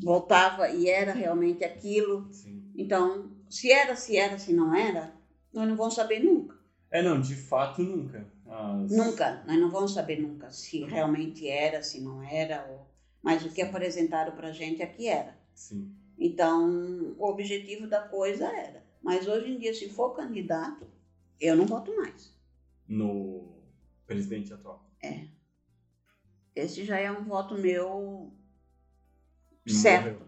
voltava e era realmente aquilo. Sim. Então, se era, se era, se não era, nós não vamos saber nunca. É, não, de fato nunca. Nunca, nós não vamos saber nunca se realmente era, se não era, ou... mas o que apresentaram pra gente é que era. Sim. Então, o objetivo da coisa era. Mas hoje em dia, se for candidato, eu não voto mais. No presidente atual. Esse já é um voto meu certo, morreu.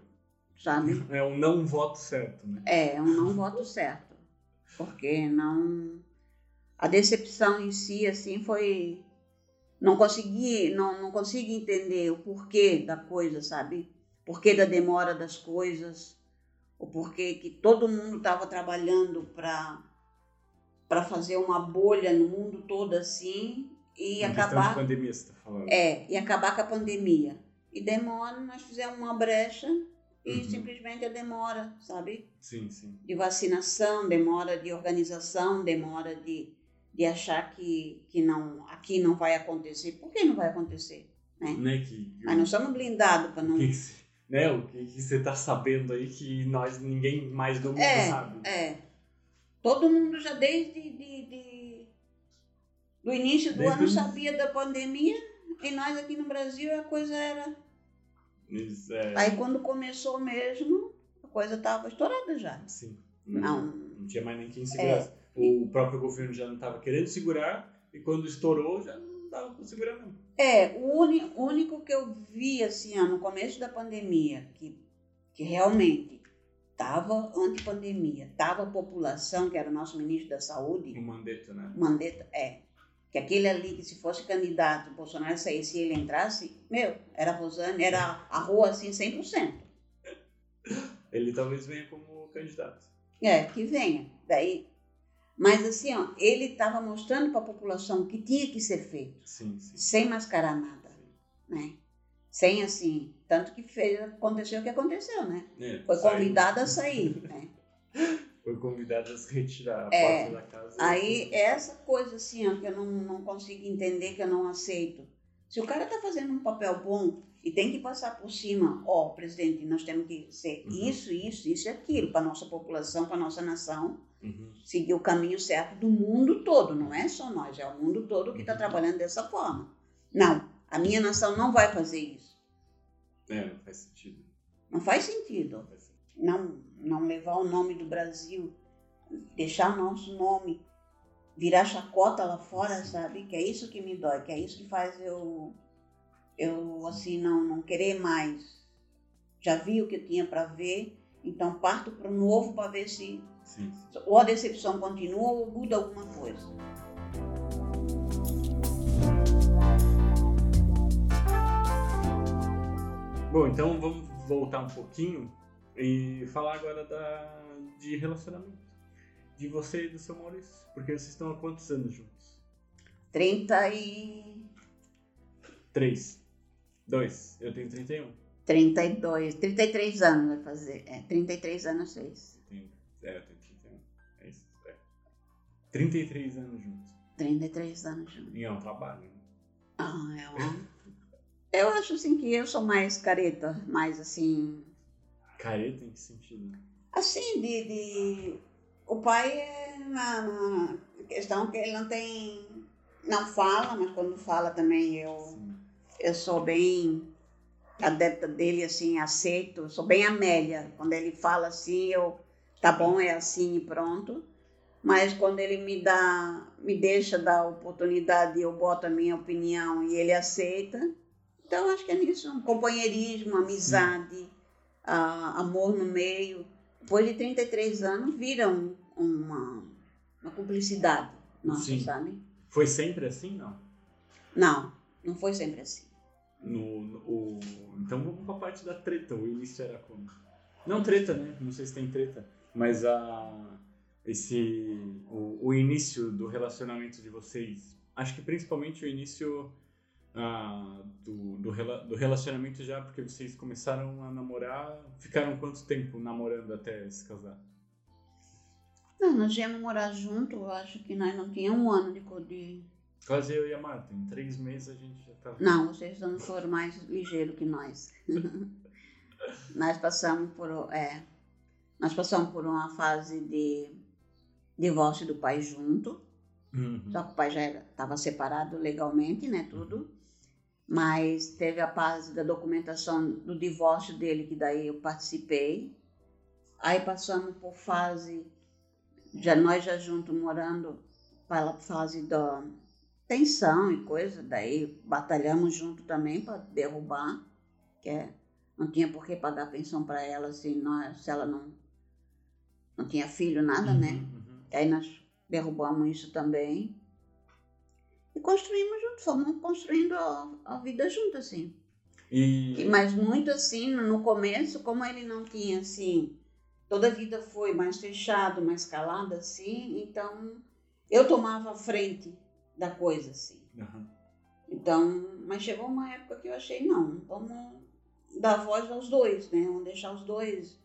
sabe? É um não voto certo, né? É, é um não voto certo. Porque não. A decepção em si, assim, foi não consegui, não, não consigo entender o porquê da coisa, sabe? Porquê da demora das coisas, o porquê que todo mundo estava trabalhando para para fazer uma bolha no mundo todo assim e questão acabar de pandemia, você tá falando. é e acabar com a pandemia e demora nós fizemos uma brecha e Uhum. simplesmente a demora sabe Sim, sim. de vacinação demora de organização demora de, de achar que que não aqui não vai acontecer por que não vai acontecer né Né, que, mas não somos blindados para não o que, né, o que, você tá sabendo aí que nós, ninguém mais do mundo É, sabe. É. Todo mundo já desde de, de- do início do Desde ano sabia da pandemia e nós aqui no Brasil a coisa era. Mas, é, Aí quando começou mesmo, a coisa estava estourada já. sim. Não. Não tinha mais nem quem segurasse. O próprio governo já não estava querendo segurar e quando estourou já não dava para segurar mesmo. É, o uni- único que eu vi assim, ó, no começo da pandemia, que, que realmente estava anti-pandemia, estava a população, que era o nosso ministro da Saúde, O Mandetta, né? Mandetta, é. Que aquele ali, que se fosse candidato, o Bolsonaro saísse e ele entrasse, meu, era a Rosane, era a rua assim 100%. Ele talvez venha como candidato. É, que venha. Daí, mas assim, ó, ele estava mostrando para a população o que tinha que ser feito, Sim, sim. sem mascarar nada, né? Sem assim, tanto que fez, aconteceu o que aconteceu, né? É, Foi convidado a sair, né? Foi convidado a se retirar a É, porta da casa. Aí, essa coisa assim, ó, que eu não, não consigo entender, que eu não aceito. Se o cara tá fazendo um papel bom e tem que passar por cima, ó, presidente, nós temos que ser Uhum. isso, isso, isso e aquilo, para nossa população, para nossa nação, Uhum. seguir o caminho certo do mundo todo, não é só nós, é o mundo todo que está Uhum. trabalhando dessa forma. Não, a minha nação não vai fazer isso. É, não faz sentido. Não faz sentido. Não faz sentido. não, não levar o nome do Brasil, deixar nosso nome virar chacota lá fora, sabe? Que é isso que me dói, que é isso que faz eu, eu assim, não, não querer mais. Já vi o que eu tinha para ver, então parto para o novo para ver se Sim, ou a decepção continua ou muda alguma coisa. Bom, então vamos voltar um pouquinho e falar agora da, de relacionamento. De você e do seu Maurício. Porque vocês estão há quantos anos juntos? 30 e Três. Dois. Eu tenho 31. 32, 33 anos vai fazer. É, 33 anos fez. Tenho, é, tenho 31. É isso? É. 33 anos juntos. 33 anos juntos. E é um trabalho, né? Ah, é uma... Eu acho assim que eu sou mais careta, mais assim. Careta em que sentido? Assim, de. de... O pai é na, na questão que ele não tem. Não fala, mas quando fala também eu, Sim. eu sou bem adepta dele, assim, aceito. Sou bem Amélia. Quando ele fala assim, eu. Tá bom, é assim e pronto. Mas quando ele me dá, me deixa dar oportunidade, eu boto a minha opinião e ele aceita. Então acho que é nisso, um companheirismo, amizade, ah, amor no meio. Depois de 33 anos vira um- uma, uma cumplicidade nossa, Sim. sabe? Foi sempre assim, não? Não, não foi sempre assim. No, no- o, então vamos pra parte da treta. O início era como? Não treta, né? Não sei se tem treta. Mas a, esse, o, o início do relacionamento de vocês. Acho que principalmente o início ah, do, do, do relacionamento já, porque vocês começaram a namorar. Ficaram quanto tempo namorando até se casar? Não, nós viemos morar junto, eu acho que nós não tínhamos um ano de, de... Quase eu e a Marta. Em três meses a gente já tava. Não, vocês não foram mais ligeiros que nós. nós passamos por... É, nós passamos por uma fase de divórcio do pai junto. Uhum. Só que o pai já estava separado legalmente, né, tudo. Mas teve a fase da documentação do divórcio dele, que daí eu participei. Aí passamos por fase, já nós já juntos morando, para a fase da tensão e coisa, daí batalhamos junto também para derrubar, que é, não tinha por que pagar pensão para ela se, nós, se ela não, não tinha filho, nada, né? Uhum, uhum. Aí nós derrubamos isso também. E construímos juntos, fomos construindo a, a vida junto, assim. E, E- Mas muito assim, no começo, como ele não tinha assim, toda a vida foi mais fechado, mais calado assim, então eu tomava a frente da coisa assim. Aham. Então, mas chegou uma época que eu achei, não, vamos dar voz aos dois, né? Vamos deixar os dois.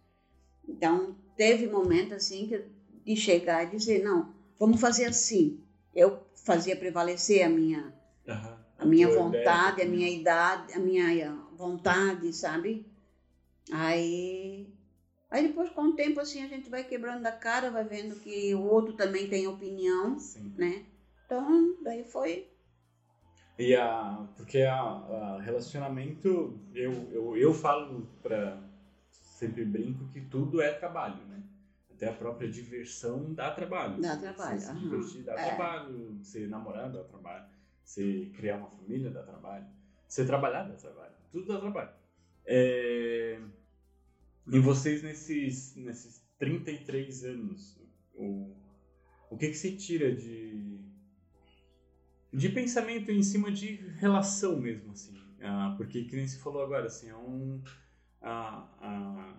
Então, teve momento assim que de chegar e dizer, não, vamos fazer assim. Eu fazia prevalecer a minha Aham. a minha vontade, ideia, a minha idade, a minha vontade, sabe? Aí, aí depois com o tempo assim a gente vai quebrando a cara, vai vendo que o outro também tem opinião, Sim. né? Então, daí foi, E a. Porque a, a relacionamento, eu, eu, eu falo pra. Sempre brinco que tudo é trabalho, né? Até a própria diversão dá trabalho. Dá trabalho, Você se divertir dá É. trabalho. Ser namorado dá trabalho. Você criar uma família dá trabalho. Você trabalhar dá trabalho. Tudo dá trabalho. É... E vocês nesses, nesses 33 anos, o, o que, que você tira de, de pensamento em cima de relação mesmo, assim? Ah, porque, que nem você falou agora, assim, é um... ah, ah,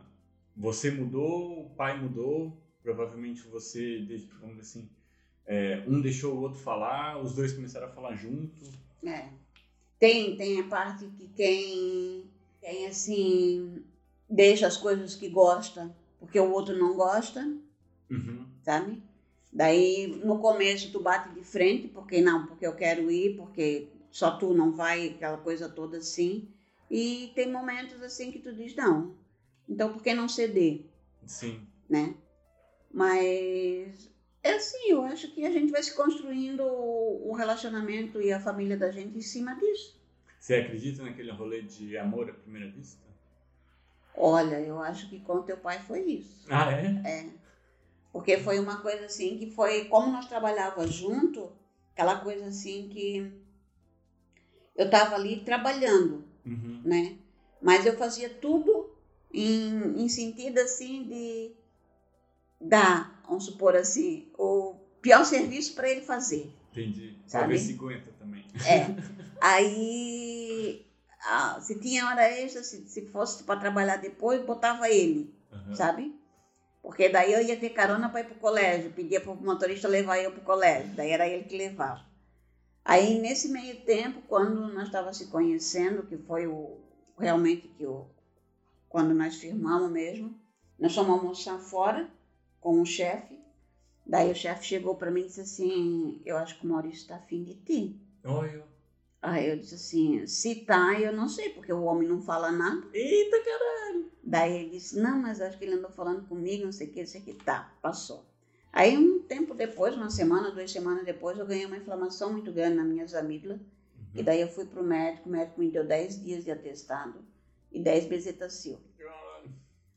você mudou, o pai mudou, provavelmente você, vamos dizer assim, é, um deixou o outro falar, os dois começaram a falar junto. é. Tem, tem a parte que quem, quem assim, deixa as coisas que gosta, porque o outro não gosta, Uhum. sabe? Daí no começo tu bate de frente, porque não, porque eu quero ir, porque só tu não vai, aquela coisa toda assim. E tem momentos assim que tu diz, não, então por que não ceder, Sim. né? Mas é assim, eu acho que a gente vai se construindo o relacionamento e a família da gente em cima disso. Você acredita naquele rolê de amor à primeira vista? Olha, eu acho que com teu pai foi isso. Ah, é? É. Porque foi uma coisa assim que foi, como nós trabalhávamos junto, aquela coisa assim que eu estava ali trabalhando, Uhum. né? Mas eu fazia tudo em, em sentido assim de dar, vamos supor assim, o pior serviço para ele fazer. Entendi. Pra Sabe? ver se aguenta também. É. Aí, ah, se tinha hora extra, se, se fosse para trabalhar depois, botava ele Aham. sabe? Porque daí eu ia ter carona para ir pro colégio, pedia pro motorista levar eu pro colégio, daí era ele que levava. Aí nesse meio tempo, quando nós estávamos se conhecendo, que foi o realmente que o quando nós firmamos mesmo, nós fomos almoçar fora com o chefe. Daí o chefe chegou para mim e disse assim: "Eu acho que o Maurício está afim de ti". Olha. Aí eu disse assim: "Se tá, eu não sei, porque o homem não fala nada". Eita, cara. Daí ele disse, não, mas acho que ele andou falando comigo, não sei o que, não sei o que. Tá, passou. Aí um tempo depois, uma semana, duas semanas depois, eu ganhei uma inflamação muito grande nas minhas amígdalas. E daí eu fui pro médico, o médico me deu 10 dias de atestado e 10 bezetacil.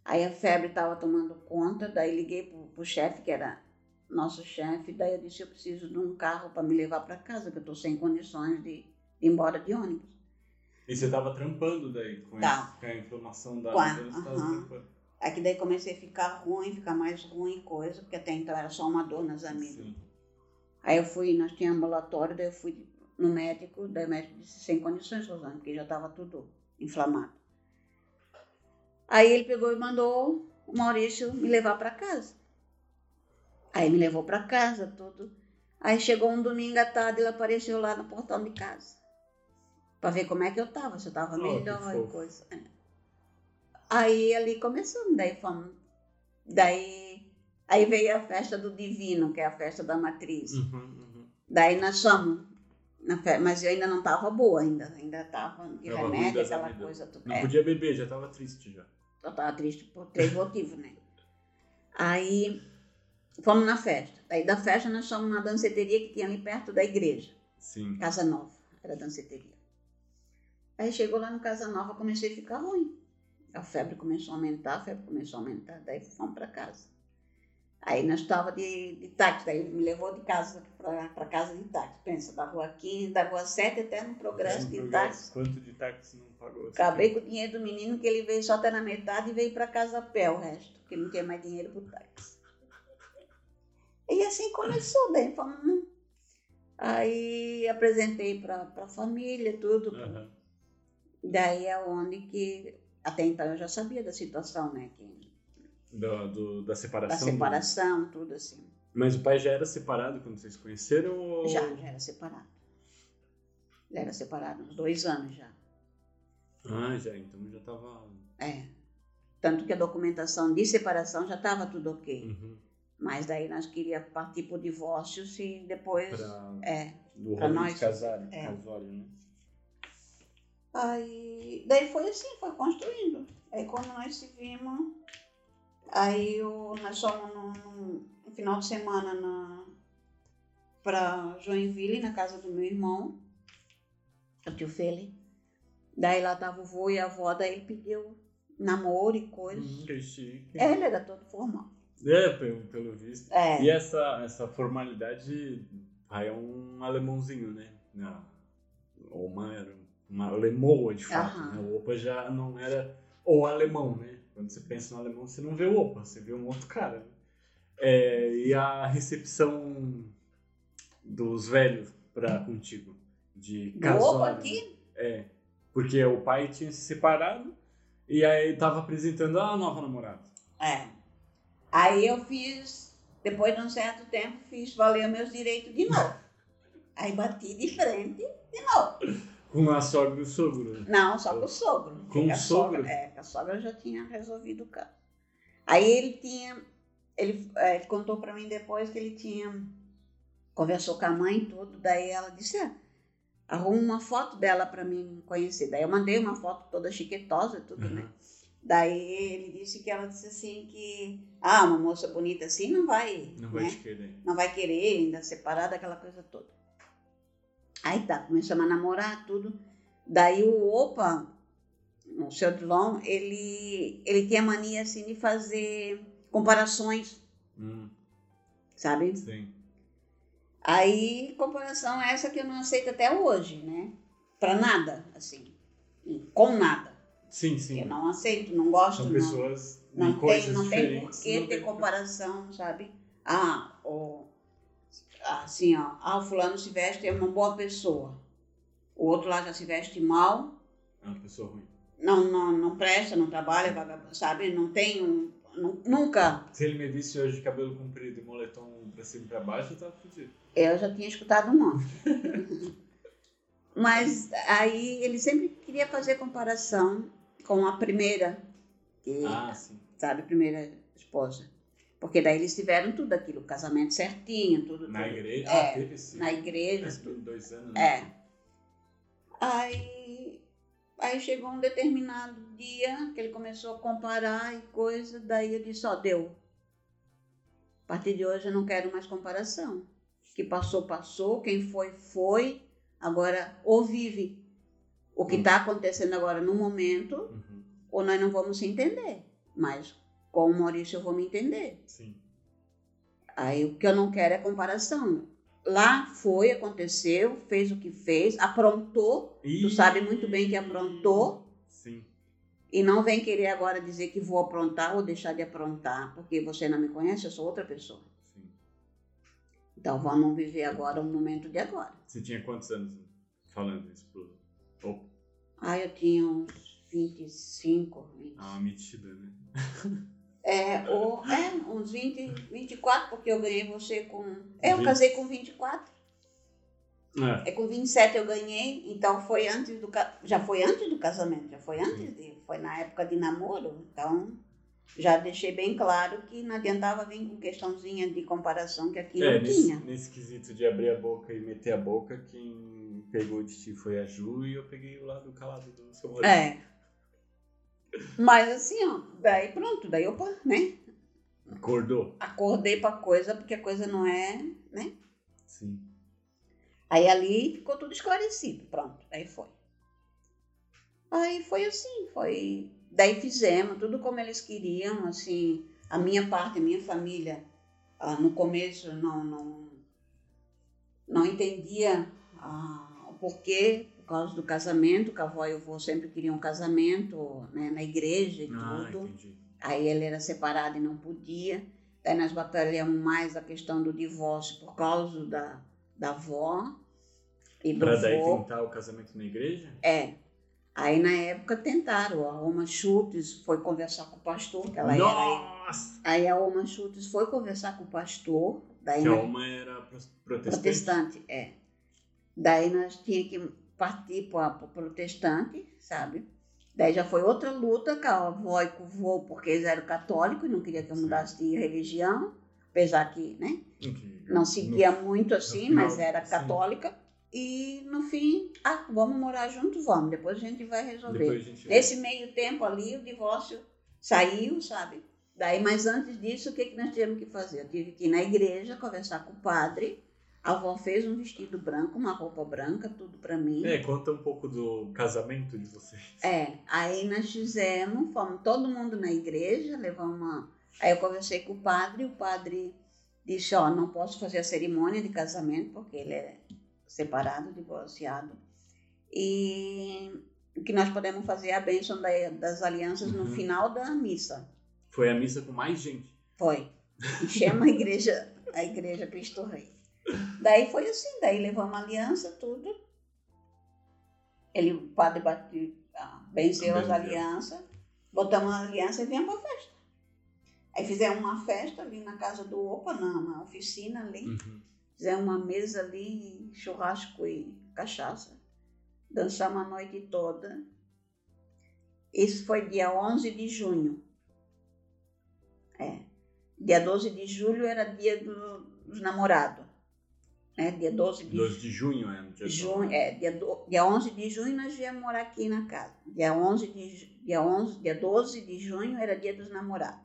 Aí a febre estava tomando conta, daí liguei pro, pro chefe, que era nosso chefe, daí eu disse, eu preciso de um carro para me levar para casa, que eu tô sem condições de, embora de ônibus. E você tava trampando daí com, Tá. esse- com a inflamação da Com a- amígdala, você tava aham. trampando. Aí que daí comecei a ficar ruim, ficar mais ruim coisa, porque até então era só uma dor nas amígdalas. Sim. Aí eu fui, nós tínhamos ambulatório, daí eu fui no médico, daí o médico disse, sem condições, Rosana, porque já estava tudo inflamado. Aí ele pegou e mandou o Maurício me levar para casa. Aí me levou para casa, tudo. Aí chegou um domingo à tarde, ele apareceu lá no portão de casa. Para ver como é que eu tava, se eu tava Oh, melhor e coisa. É. Aí ali começamos, daí fomos. Daí aí veio a festa do Divino, que é a festa da matriz. Uhum, uhum. Daí nós fomos na festa, mas eu ainda não estava boa ainda, ainda estava de Tava ruim remédio, aquela amígdalas. coisa toda. Não É, podia beber, já tava triste já. eu estava triste por três motivos, né? Aí fomos na festa. Daí da festa nós fomos na danceteria que tinha ali perto da igreja, Sim. Casa Nova, era danceteria. Aí chegou lá no Casa Nova, comecei a ficar ruim. A febre começou a aumentar, a febre começou a aumentar, daí fomos para casa. Aí nós estávamos de, de táxi, daí me levou de casa para casa de táxi. Pensa, da rua 15, da rua 7 até no progresso de táxi. Quanto de táxi não pagou? Acabei com o dinheiro do menino, que ele veio só até na metade e veio para casa a pé o resto, porque não tinha mais dinheiro para táxi. E assim começou, daí fomos. Aí apresentei para a família, tudo. Aham. Daí é onde que, até então eu já sabia da situação, né? Que, Do, do- da da separação. separação, tudo assim. Mas o pai já era separado quando vocês se conheceram? Ou... Já, já era separado. Ele era separado uns dois anos já. Ah, já. Então já tava. É. Tanto que a documentação de separação já estava tudo ok. Uhum. Mas daí nós queríamos partir para o divórcio se depois. Pra... É. Do Pra rolê nós, de casar, é. casório, né? Aí, daí foi assim, foi construindo. Aí quando nós se vimos, aí o, nós fomos no, no- no final de semana na, pra Joinville, na casa do meu irmão, o tio Feli. Daí lá tava o vô e a avó, daí ele pediu namoro e coisa. Hum, que chique. Ele era todo formal. É, pelo, pelo visto. É, E essa, essa formalidade aí é um alemãozinho, né? Não. Ou uma, era uma alemoa, de fato. Aham. Né? O opa já não era o alemão, né? Quando você pensa no alemão, você não vê o opa, você vê um outro cara. né? É, e a recepção dos velhos pra contigo, de casório. opa aqui, É, porque o pai tinha se separado e aí tava apresentando a nova namorada. É. Aí eu fiz, depois de um certo tempo, fiz valer meus direitos de novo. Aí bati de frente de novo. Com a sogra e o sogro. né? Não, só com o sogro. Com o sogro? sogra- É, a sogra já tinha resolvido o caso. Aí ele tinha, ele, é, ele contou pra mim depois que ele tinha, conversou com a mãe e tudo, daí ela disse, ah, arruma uma foto dela pra mim conhecer. Daí eu mandei uma foto toda chiquetosa e tudo, né? Uhum. Daí ele disse que ela disse assim que, ah, uma moça bonita assim não vai, Não né? vai te querer. não vai querer, ainda separada, aquela coisa toda. Aí tá, começamos a namorar, tudo. Daí o Opa, o seu Dilon, ele, ele tinha mania assim de fazer comparações, Hum, sabe? sim. Aí, comparação essa que eu não aceito até hoje, né? Pra nada, assim. E Com nada. Sim, sim. Eu não aceito, não gosto, São não. pessoas de Não tem, não tem por que não ter tem- comparação, sabe? Ah, assim, ó, ah, o fulano se veste, é uma boa pessoa. O outro lá já se veste mal, É uma pessoa ruim. não, não, não presta, não trabalha, sabe? Não tem um. nu- nunca. Se ele me visse hoje de cabelo comprido e moletom pra cima e pra baixo, eu tava fudido. Eu já tinha escutado um monte. Mas aí ele sempre queria fazer comparação com a primeira, que, Ah, sim. sabe, primeira esposa. Porque daí eles tiveram tudo aquilo, casamento certinho, tudo. Na tudo. igreja? É, ah, teve sim. Na igreja, tudo. dois anos, né? É. Aí, aí chegou um determinado dia que ele começou a comparar e coisa, daí eu disse, ó, deu. A partir de hoje eu não quero mais comparação. O que passou, passou, quem foi, foi. Agora, ou vive o que está acontecendo agora no momento, Uhum, ou nós não vamos se entender. Mas com o Maurício eu vou me entender. sim. Aí o que eu não quero é comparação. Lá foi, aconteceu, fez o que fez, aprontou, tu sabe muito bem que aprontou, Sim. e não vem querer agora dizer que vou aprontar ou deixar de aprontar, porque você não me conhece, eu sou outra pessoa. Sim. Então vamos viver agora o momento de agora. Você tinha quantos anos falando isso pro. Opa, Ah, eu tinha uns 25, 20. ah, metida, né? É, ou, é, uns 20, 24, porque eu ganhei você com. É, eu Vinte. casei com 24. É. É com 27 eu ganhei, então foi antes do já foi antes do casamento, já foi antes de, foi na época de namoro, então já deixei bem claro que não adiantava vir com questãozinha de comparação que aqui É, não nesse, tinha. nesse quesito de abrir a boca e meter a boca, quem pegou de ti foi a Ju e eu peguei o lado calado do seu marido. É. Mas assim, ó, daí pronto, daí eu, né, Acordou? acordei pra coisa, porque a coisa não é, né? Sim. Aí ali ficou tudo esclarecido, pronto, aí foi. Aí foi assim, foi. Daí fizemos tudo como eles queriam, assim, a minha parte, a minha família, ah, no começo não, não, não entendia ah, o porquê, por causa do casamento, que a avó e o avô sempre queriam um casamento né, na igreja e Ah, tudo. entendi. Aí ele era separado e não podia. Daí nós batalhamos mais a questão do divórcio por causa da, da avó e do Pra daí vô. tentar o casamento na igreja? É. Aí na época tentaram, a Oma Schultz foi conversar com o pastor, que ela era. Nossa! Aí a Oma Schultz foi conversar com o pastor, daí Que a Oma era protestante. protestante, é. Daí nós tinha que partir para o protestante, sabe? Daí já foi outra luta com a avó e vô, porque eles eram católicos não queriam que eu Sim. mudasse de religião, apesar que, né? Não seguia muito assim, final, mas era sim. católica. E no fim, ah, vamos morar junto, vamos. Depois a gente vai No- resolver. Gente Nesse meio tempo ali, o divórcio saiu, sabe? Daí, mas antes disso, o que, que nós tivemos que fazer? Eu tive que ir na igreja conversar com o padre. A avó fez um vestido branco, uma roupa branca, tudo para mim. É, conta um pouco do casamento de vocês. É, aí nós fizemos, fomos todo mundo na igreja, levamos uma. Aí eu conversei com o padre, o padre disse, ó, não posso fazer a cerimônia de casamento, porque ele é separado, divorciado. E o que nós podemos fazer é a bênção da- das alianças no Uhum. final da missa. Foi a missa com mais gente. Foi. Enchemos a igreja, a igreja Cristo Rei. Daí foi assim, daí levamos a aliança, tudo. Ele, o padre bateu, ah, benzeu as alianças, botamos a aliança e viemos para a festa. Aí fizemos uma festa ali na casa do Opa, na, na oficina ali. Uhum. Fizemos uma mesa ali, churrasco e cachaça. Dançamos a noite toda. Isso foi dia 11 de junho. É. Dia 12 de julho era dia do- dos namorados. Né? Dia 12 de 12 de junho é dia junho. É, dia, do, dia 11 de junho nós viemos morar aqui na casa. Dia, 11 de, dia, 11, dia 12 de junho era dia dos namorados.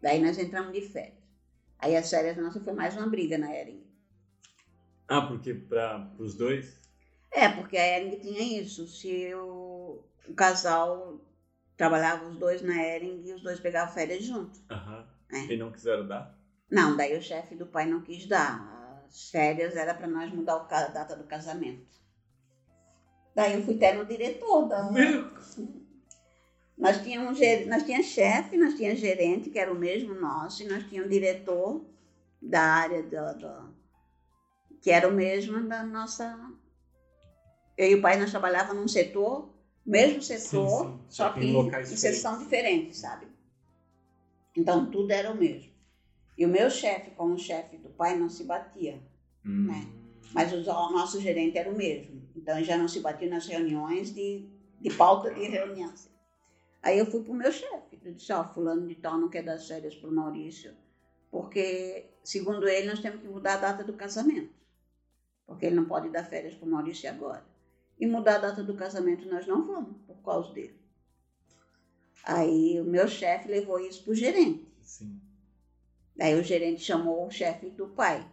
Daí nós entramos de férias. Aí as férias nossas foi mais uma briga na Ering. Ah, porque para os dois? É, porque a Ering tinha isso. Se o, o casal trabalhava os dois na Ering e os dois pegavam férias junto. Aham. É. E não quiseram dar? Não, daí o chefe do pai não quis dar. As férias era para nós mudar a data do casamento. Daí eu fui até no diretor da. Nós tínhamos, nós tínhamos chefe, nós tínhamos gerente, que era o mesmo nosso, e nós tínhamos um diretor da área da, da- que era o mesmo da nossa. Eu e o pai nós trabalhávamos num setor, mesmo setor, sim. só Só que em em seção diferente, sabe? Então tudo era o mesmo. E o meu chefe com o chefe do pai não se batia, Hum. né? mas o nosso gerente era o mesmo. Então já não se batia nas reuniões de, de pauta de reunião. Aí eu fui pro meu chefe. Eu disse, ó, fulano de tal não quer dar as férias pro Maurício, porque, segundo ele, nós temos que mudar a data do casamento. Porque ele não pode dar férias pro Maurício agora. E mudar a data do casamento nós não vamos, por causa dele. Aí o meu chefe levou isso pro gerente. Sim. Daí o gerente chamou o chefe do pai.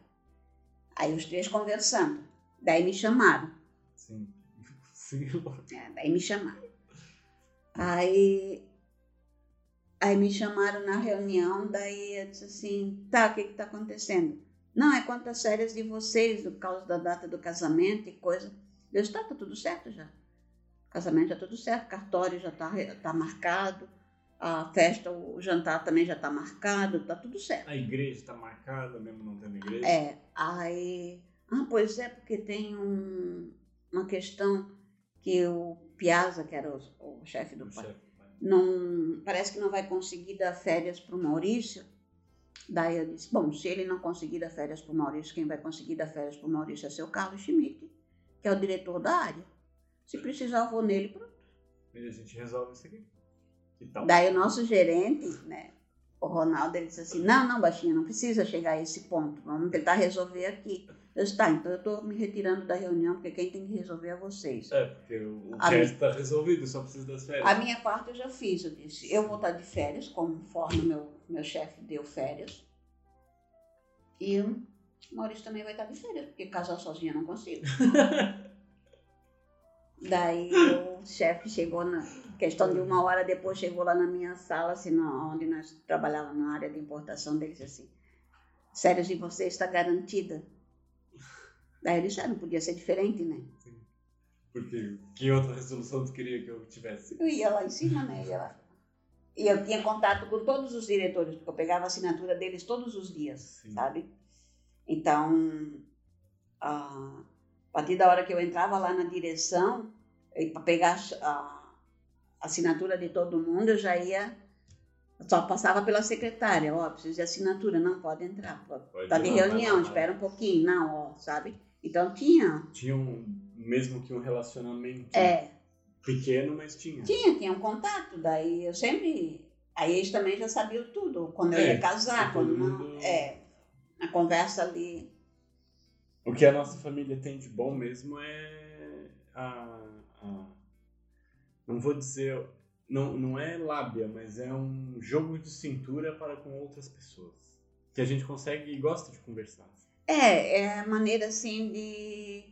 Aí os três conversando. Daí me chamaram. Sim. Sim. É, daí me chamaram. Aí, aí me chamaram na reunião, daí eu disse assim, tá, o que que tá acontecendo? Não, é quantas férias de vocês, por causa da data do casamento e coisa. Eu disse, tá, tá tudo certo já. O casamento já tudo certo, cartório já tá, tá marcado, a festa, o jantar também já tá marcado, tá tudo certo. A igreja está marcada, mesmo não tendo igreja? É, aí. Ah, pois é, porque tem um- uma questão que o Piazza, que era o, o chefe do O pai, chefe, pai. não, parece que não vai conseguir dar férias para o Maurício. Daí eu disse: bom, se ele não conseguir dar férias para o Maurício, quem vai conseguir dar férias para o Maurício é seu Carlos Schmidt, que é o diretor da área. Se precisar, eu vou nele. Pronto. E a gente resolve isso aqui. Tal? Daí o nosso gerente, né, o Ronaldo, ele disse assim: não, não, baixinha, não precisa chegar a esse ponto, vamos tentar resolver aqui. Eu disse: tá, então eu estou me retirando da reunião, porque quem tem que resolver é vocês. É, porque o, A resto está resolvido, só precisa das férias. A minha parte eu já fiz, eu disse: eu vou estar de férias, conforme meu, meu chefe deu férias. E o Maurício também vai estar de férias, porque casar sozinha eu não consigo. Daí o chefe chegou na questão de uma hora depois chegou lá na minha sala, assim, na- onde nós trabalhávamos na área de importação, dele disse assim, férias de você está garantida. Daí ele disse, ah, não podia ser diferente, né? Sim. Porque que outra resolução tu queria que eu tivesse? Eu ia lá em cima, né? Ia lá. E eu tinha contato com todos os diretores, porque eu pegava a assinatura deles todos os dias, Sim. sabe? Então, a partir da hora que eu entrava lá na direção, para pegar a assinatura de todo mundo, eu já ia só passava pela secretária, ó, preciso de assinatura, não pode entrar, pode tá de reunião, espera um pouquinho, não, ó, sabe? Então tinha. Tinha um, mesmo que um relacionamento é, pequeno, mas tinha. Tinha, tinha um contato, daí eu sempre. Aí eles também já sabiam tudo, quando eu é, ia casar, quando não. Mundo... É, a conversa ali. O que a nossa família tem de bom mesmo é a. a não vou dizer não, não é lábia, mas é um jogo de cintura para com outras pessoas. Que a gente consegue e gosta de conversar. É, é a maneira assim de.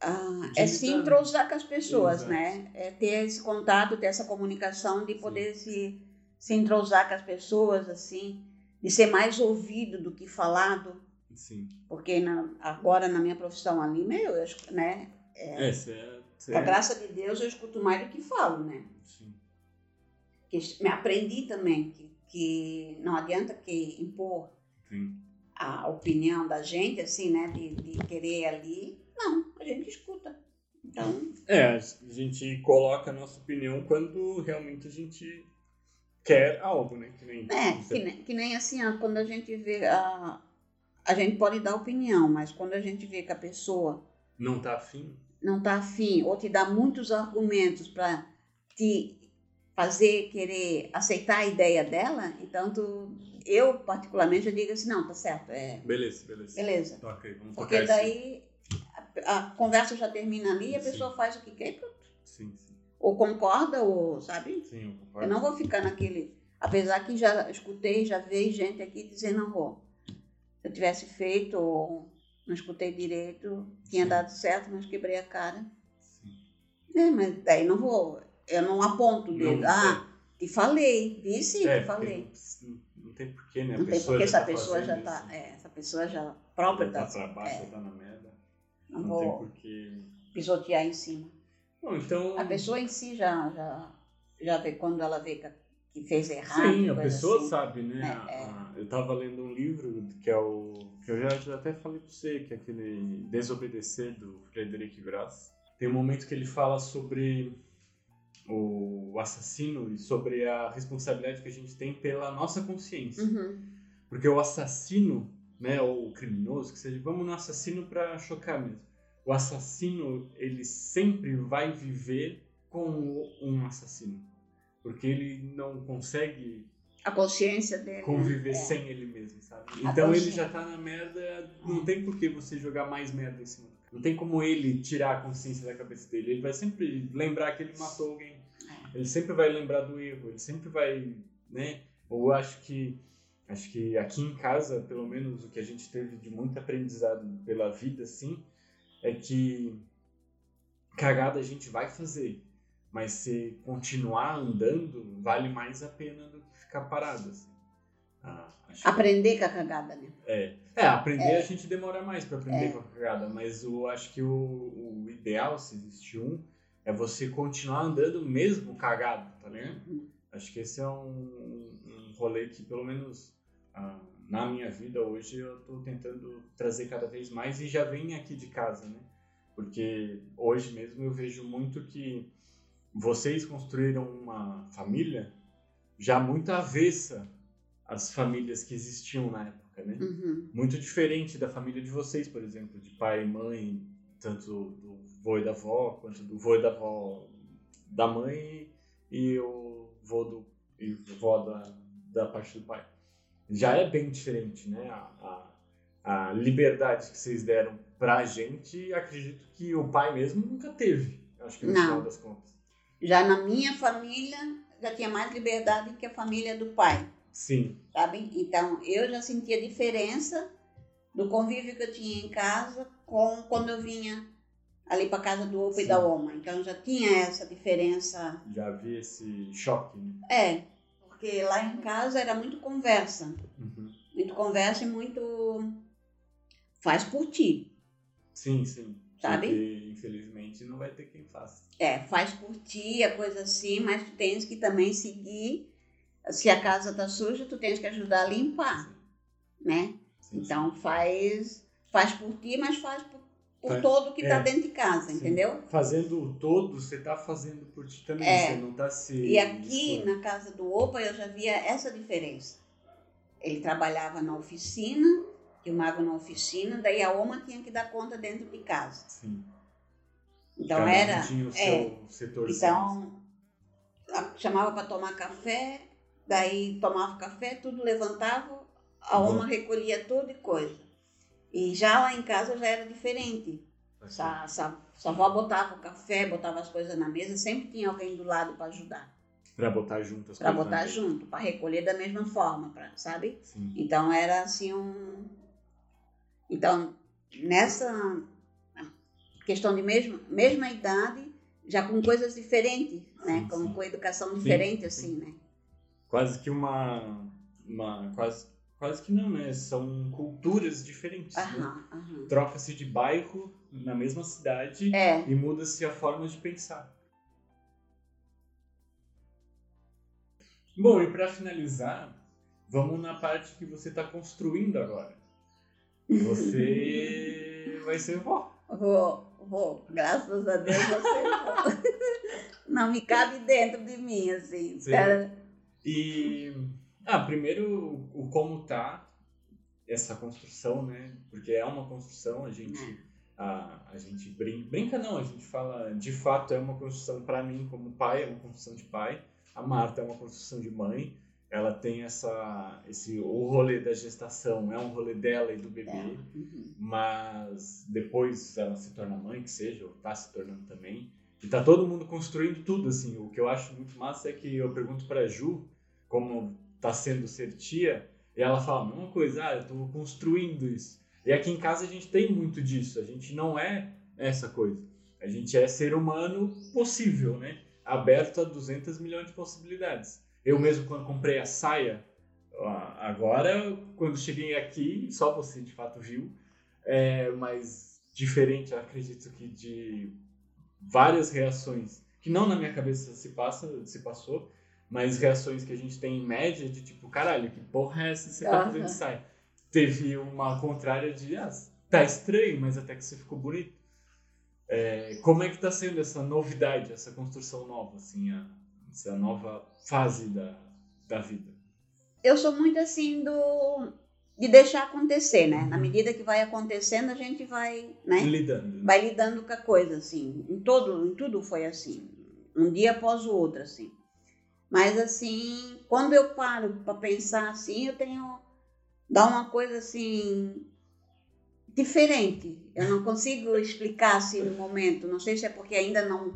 Ah, é se entrosar com as pessoas, Exato. né? É ter esse contato, ter essa comunicação, de poder se, se entrosar com as pessoas, assim, de ser mais ouvido do que falado. Sim. Porque na, agora na minha profissão ali, meu, né? É, é, é com a graça de Deus, eu escuto mais do que falo, né? Sim. Que me aprendi também que, que não adianta que impor Sim. a opinião da gente, assim, né? De, de querer ali. Não, a gente escuta. Então... É, a gente coloca a nossa opinião quando realmente a gente quer algo, né? Que nem, é, que nem, que nem assim, ó, quando a gente vê a... A gente pode dar opinião, mas quando a gente vê que a pessoa... Não tá afim? não está afim ou te dá muitos argumentos para te fazer querer aceitar a ideia dela, então tu, eu particularmente eu digo assim, não, tá certo, é. Beleza, beleza. Beleza. Okay, vamos Porque daí a, a, conversa já termina ali e a sim. pessoa faz o que quer e pronto. Sim, sim. Ou concorda ou, sabe? Sim, eu concordo. Eu não vou ficar naquele, apesar que já escutei, já veio gente aqui dizendo, não vou. Se eu tivesse feito ou não escutei direito, tinha Sim. dado certo, mas quebrei a cara. Sim. É, mas daí não vou, eu não aponto o dedo. Ah, te falei, disse, é, te falei. Não, não tem porquê, né? A não tem porque essa tá pessoa já tá, é, essa pessoa já própria tá, tá pra baixo, é. tá na merda. Não, não vou tem porquê pisotear em cima. Bom, então... A pessoa em si já, já, já vê, quando ela vê que, que fez errado. Sim, a pessoa assim, sabe, né? É, é. a, eu estava lendo um livro que é o que eu já, já até falei para você, que é aquele Desobedecer do Frederic Grass. Tem um momento que ele fala sobre o assassino e sobre a responsabilidade que a gente tem pela nossa consciência. Uhum. Porque o assassino, né, ou o criminoso, que seja, vamos no assassino para chocar mesmo. O assassino, ele sempre vai viver com um assassino. Porque ele não consegue a consciência dele. Né? Conviver é. sem ele mesmo, sabe? Então ele já tá na merda, não tem por que você jogar mais merda em cima. Não tem como ele tirar a consciência da cabeça dele. Ele vai sempre lembrar que ele matou alguém. É. Ele sempre vai lembrar do erro, ele sempre vai, né? Ou acho que acho que aqui em casa, pelo menos o que a gente teve de muito aprendizado pela vida assim, é que cagada a gente vai fazer, mas se continuar andando, vale mais a pena do ficar parado. Assim. Ah, aprender que... com a cagada, né? É, é aprender é. a gente demora mais para aprender é. com a cagada, mas eu acho que o, o, ideal, se existe um, é você continuar andando mesmo cagado, tá ligado? Uhum. Acho que esse é um, um rolê que, pelo menos ah, na minha vida hoje, eu tô tentando trazer cada vez mais e já vem aqui de casa, né? Porque hoje mesmo eu vejo muito que vocês construíram uma família já muito avessa às famílias que existiam na época, né? Uhum. Muito diferente da família de vocês, por exemplo, de pai e mãe, tanto do vô e da avó, quanto do vô e da avó da mãe e o vô do e vó da, da parte do pai. Já é bem diferente, né? A, a, a liberdade que vocês deram pra gente, acredito que o pai mesmo nunca teve, acho que no Não. final das contas. Já na minha família, já tinha mais liberdade que a família do pai. Sim. Sabe? Então, eu já sentia diferença do convívio que eu tinha em casa com quando eu vinha ali para casa do Opa e da Oma. Então, já tinha essa diferença. Já havia esse choque, né? É, porque lá em casa era muito conversa. Uhum. Muito conversa e muito faz por ti. Sim, sim. Sabe? Porque, infelizmente, não vai ter quem faça. É, faz por ti, a coisa assim, mas tu tens que também seguir. Se a casa tá suja, tu tens que ajudar a limpar, sim. né? Sim, então faz faz por ti, mas faz por, por Faz- todo que está é. dentro de casa, Sim. entendeu? Fazendo o todo, você tá fazendo por ti também, É. você não tá se. E aqui na casa do Opa eu já via essa diferença. Ele trabalhava na oficina, o mago na oficina, daí a Oma tinha que dar conta dentro de casa. Sim. Então Cada era. tinha o seu é, setor. Então, chamava para tomar café, daí tomava café, tudo levantava, a Uhum. Oma recolhia tudo e coisa. E já lá em casa já era diferente. Sa, sa, sua avó botava o café, botava as coisas na mesa, sempre tinha alguém do lado para ajudar, Pra botar junto as para coisas. botar né? junto, para recolher da mesma forma, pra, sabe? Sim. Então era assim um. Então, nessa questão de mesma, mesma idade, já com coisas diferentes, né? Sim, com, sim. com educação diferente, sim. assim, né? Quase que uma. uma quase, quase que não, né? São culturas diferentes. né? Aham, aham. Troca-se de bairro na mesma cidade É, e muda-se a forma de pensar. Bom, e para finalizar, vamos na parte que você está construindo agora. Você vai ser vó. vou, vou, graças a Deus você não me cabe dentro de mim, assim. Sim. Tá? E ah, primeiro o como tá essa construção, né? Porque é uma construção, a gente a, a gente brinca, brinca não, a gente fala, de fato é uma construção para mim como pai, é uma construção de pai. A Marta é uma construção de mãe. Ela tem essa esse o rolê da gestação, é um rolê dela e do bebê. É, uhum. mas depois ela se torna mãe, que seja, ou tá se tornando também. E tá todo mundo construindo tudo, assim. O que eu acho muito massa é que eu pergunto pra Ju como tá sendo ser tia, e ela fala a mesma coisa, ah, eu tô construindo isso. E aqui em casa a gente tem muito disso, a gente não é essa coisa. A gente é ser humano possível, né? Aberto a 200 milhões de possibilidades. Eu mesmo, quando comprei a saia, agora, quando cheguei aqui, só você de fato viu, é, mas diferente, acredito que de várias reações que não na minha cabeça se passa, se passou, mas reações que a gente tem em média de tipo, caralho, que porra é essa que você tá fazendo sai? Teve uma contrária de, ah, tá estranho, mas até que você ficou bonito. É, como é que tá sendo essa novidade, essa construção nova, assim, a- essa nova fase da, da vida? Eu sou muito assim do de deixar acontecer, né? Na medida que vai acontecendo, a gente vai, né? Lidando. né? vai lidando com a coisa, assim. Em, todo, em tudo foi assim. Um dia após o outro, assim. Mas, assim, quando eu paro para pensar assim, eu tenho. dá uma coisa assim. diferente. Eu não consigo explicar assim no momento. Não sei se é porque ainda não.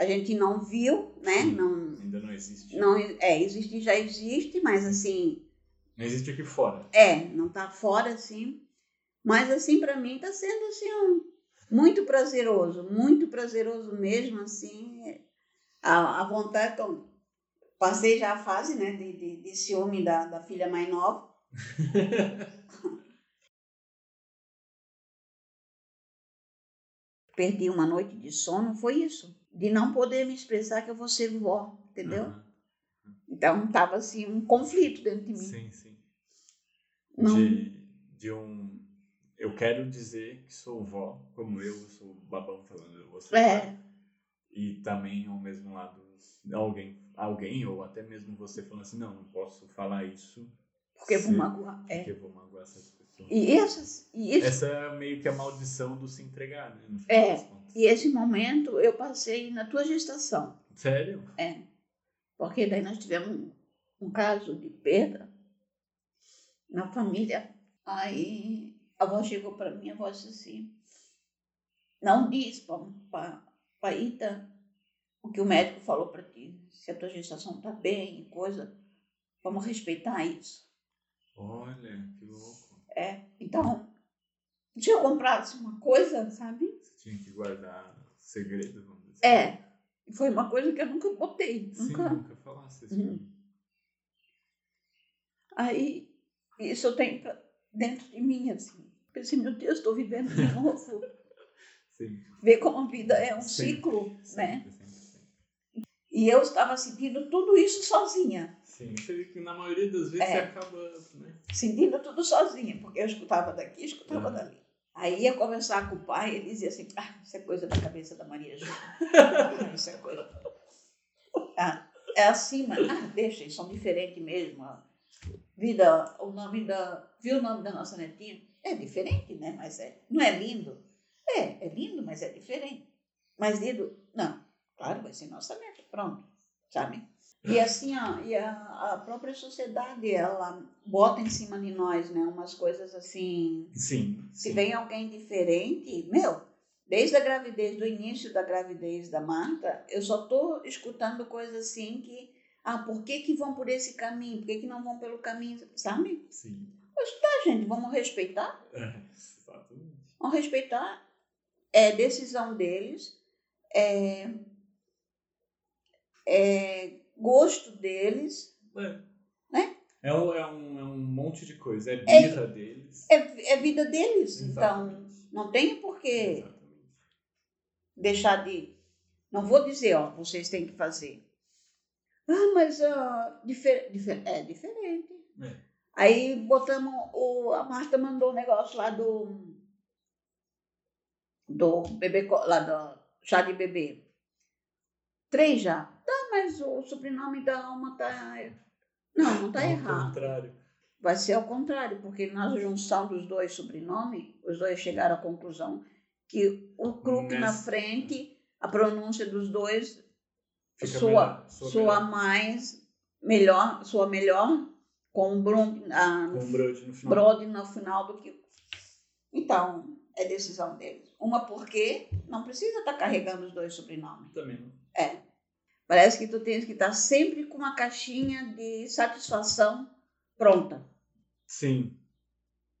A gente não viu, né? Não. Ainda não existe. Não, é, existe, já existe, mas assim, Não existe aqui fora. é, não tá fora assim. Mas assim, para mim tá sendo assim um, muito prazeroso, muito prazeroso mesmo, assim. A, a vontade, então, passei já a fase, né, de, de, de ciúme da, da filha mais nova. Perdi uma noite de sono, foi isso. De não poder me expressar que eu vou ser vó, entendeu? Aham. Então tava assim um conflito dentro de mim. Sim, sim. Não, De, de um. Eu quero dizer que sou vó, como eu, eu sou babão falando, você. É. E também ao mesmo lado, alguém, alguém, ou até mesmo você falando assim, não, não posso falar isso. porque eu vou magoar. É. Porque eu vou magoar essas. E, essas, e, esse, Essa é meio que a maldição do se entregar, né? É. e esse momento eu passei na tua gestação. Sério? É. Porque daí nós tivemos um, caso de perda na família. Aí a avó chegou para mim, a avó disse assim, não diz para Ita o que o médico falou para ti. Se a tua gestação está bem e coisa, vamos respeitar isso. Olha, que louco. É, então, eu comprasse uma coisa, sabe? Você tinha que guardar segredo, vamos dizer. É, foi uma coisa que eu nunca botei, Sim, nunca. nunca falasse isso. Uhum. Aí, isso eu tenho dentro de mim, assim. Pensei, meu Deus, estou vivendo de novo. Sim. Ver como a vida é um Sim. ciclo, né? E eu estava sentindo tudo isso sozinha. Sim, que na maioria das vezes É. você acaba, né? Sentindo tudo sozinha, porque eu escutava daqui, escutava Uhum. dali. Aí ia conversar com o pai, ele dizia assim, ah, isso é coisa da cabeça da Maria Júlia. Ah, isso é coisa. Ah, é assim, mas ah, deixa, eles são diferentes mesmo. Vida, o nome da. Viu o nome da nossa netinha? É diferente, né? Mas é. Não é lindo? É, é lindo, mas é diferente. Mas lindo. Claro, vai ser nossa neta, pronto, sabe? E assim, ó, e a, a própria sociedade, ela bota em cima de nós, né? Umas coisas assim. Sim. Se sim. vem alguém diferente, meu, desde a gravidez, do início da gravidez da Marta, eu só tô escutando coisas assim que. Ah, por que, que vão por esse caminho? Por que, que não vão pelo caminho, sabe? Sim. Mas tá, gente, vamos respeitar. É, exatamente. Vamos respeitar. É decisão deles. É, é gosto deles. É. Né? É um, é, um, é um monte de coisa. É birra deles. É, é vida deles. Então, Exatamente. não tem por que deixar de. Não vou dizer, ó, vocês têm que fazer. Ah, mas ah, difer, difer- é diferente. É. Aí botamos, o, a Marta mandou um negócio lá do. Do bebê, lá do chá de bebê. Três já. Tá, mas o sobrenome da alma tá. Não, não tá Ao errado. contrário. Vai ser ao contrário, porque na junção dos dois sobrenomes, os dois chegaram à conclusão que o Kruk na frente, a pronúncia dos dois Fica soa, melhor, soa mais, melhor, soa melhor com o brode no final. Brode no final do que. Então, é decisão deles. Uma porque não precisa estar carregando os dois sobrenomes. Também não. É. Parece que tu tens que estar sempre com uma caixinha de satisfação pronta, Sim,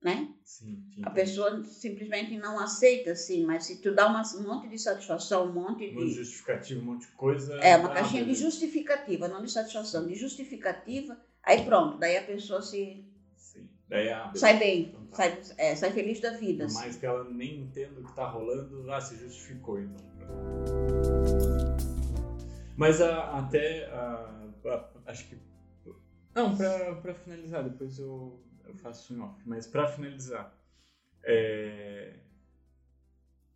né? sim. sim. A pessoa simplesmente não aceita assim, mas se tu dá uma- um monte de satisfação, um monte Um de de. justificativo, um monte de coisa. É, uma ah, caixinha de beleza. justificativa, não de satisfação, de justificativa, aí pronto, daí a pessoa se Sim. Daí, beleza. sai bem, Então tá. sai, é, sai feliz da vida. Por assim. mais que ela nem entenda o que tá rolando, ah, se justificou então. Mas a- até a- a- acho que. Não, pra, pra finalizar, depois eu, eu faço um off. Mas pra finalizar, é,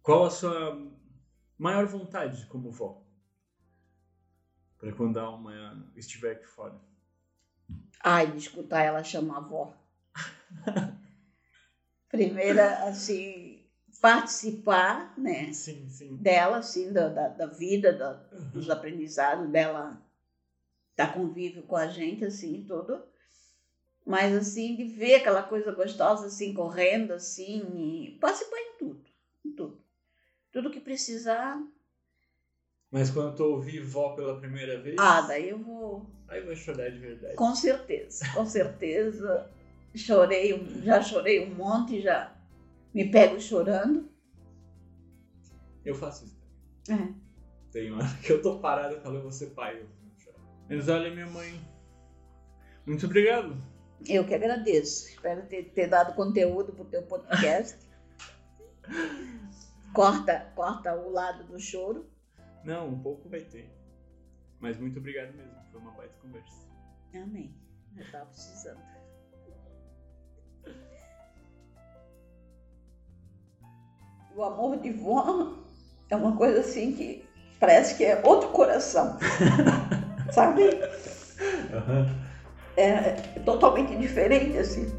qual a sua maior vontade como vó? Pra quando a alma estiver aqui fora. Ai, escutar ela chamar avó. Primeira, assim, participar, né? Sim, sim. Dela, assim, da, da, da vida, da, dos aprendizados dela, da convívio com a gente, assim, tudo. Mas, assim, de ver aquela coisa gostosa, assim, correndo, assim, e participar em tudo, em tudo. Tudo que precisar, Mas quando tu ouvir vó pela primeira vez, ah, daí eu vou, aí vai chorar de verdade. com certeza, com certeza. Chorei, já chorei um monte, já me pego chorando. Eu faço isso também. É. Tem hora que eu tô parado e falo, eu vou ser pai. Eu chorar. Mas olha, minha mãe. Muito obrigado. Eu que agradeço. Espero ter, ter dado conteúdo para o teu podcast. corta, corta o lado do choro. Não, um pouco vai ter. Mas muito obrigado mesmo. Foi uma baita conversa. Amém. Eu estava precisando. O amor de vó é uma coisa assim que parece que é outro coração. Sabe? É totalmente diferente assim.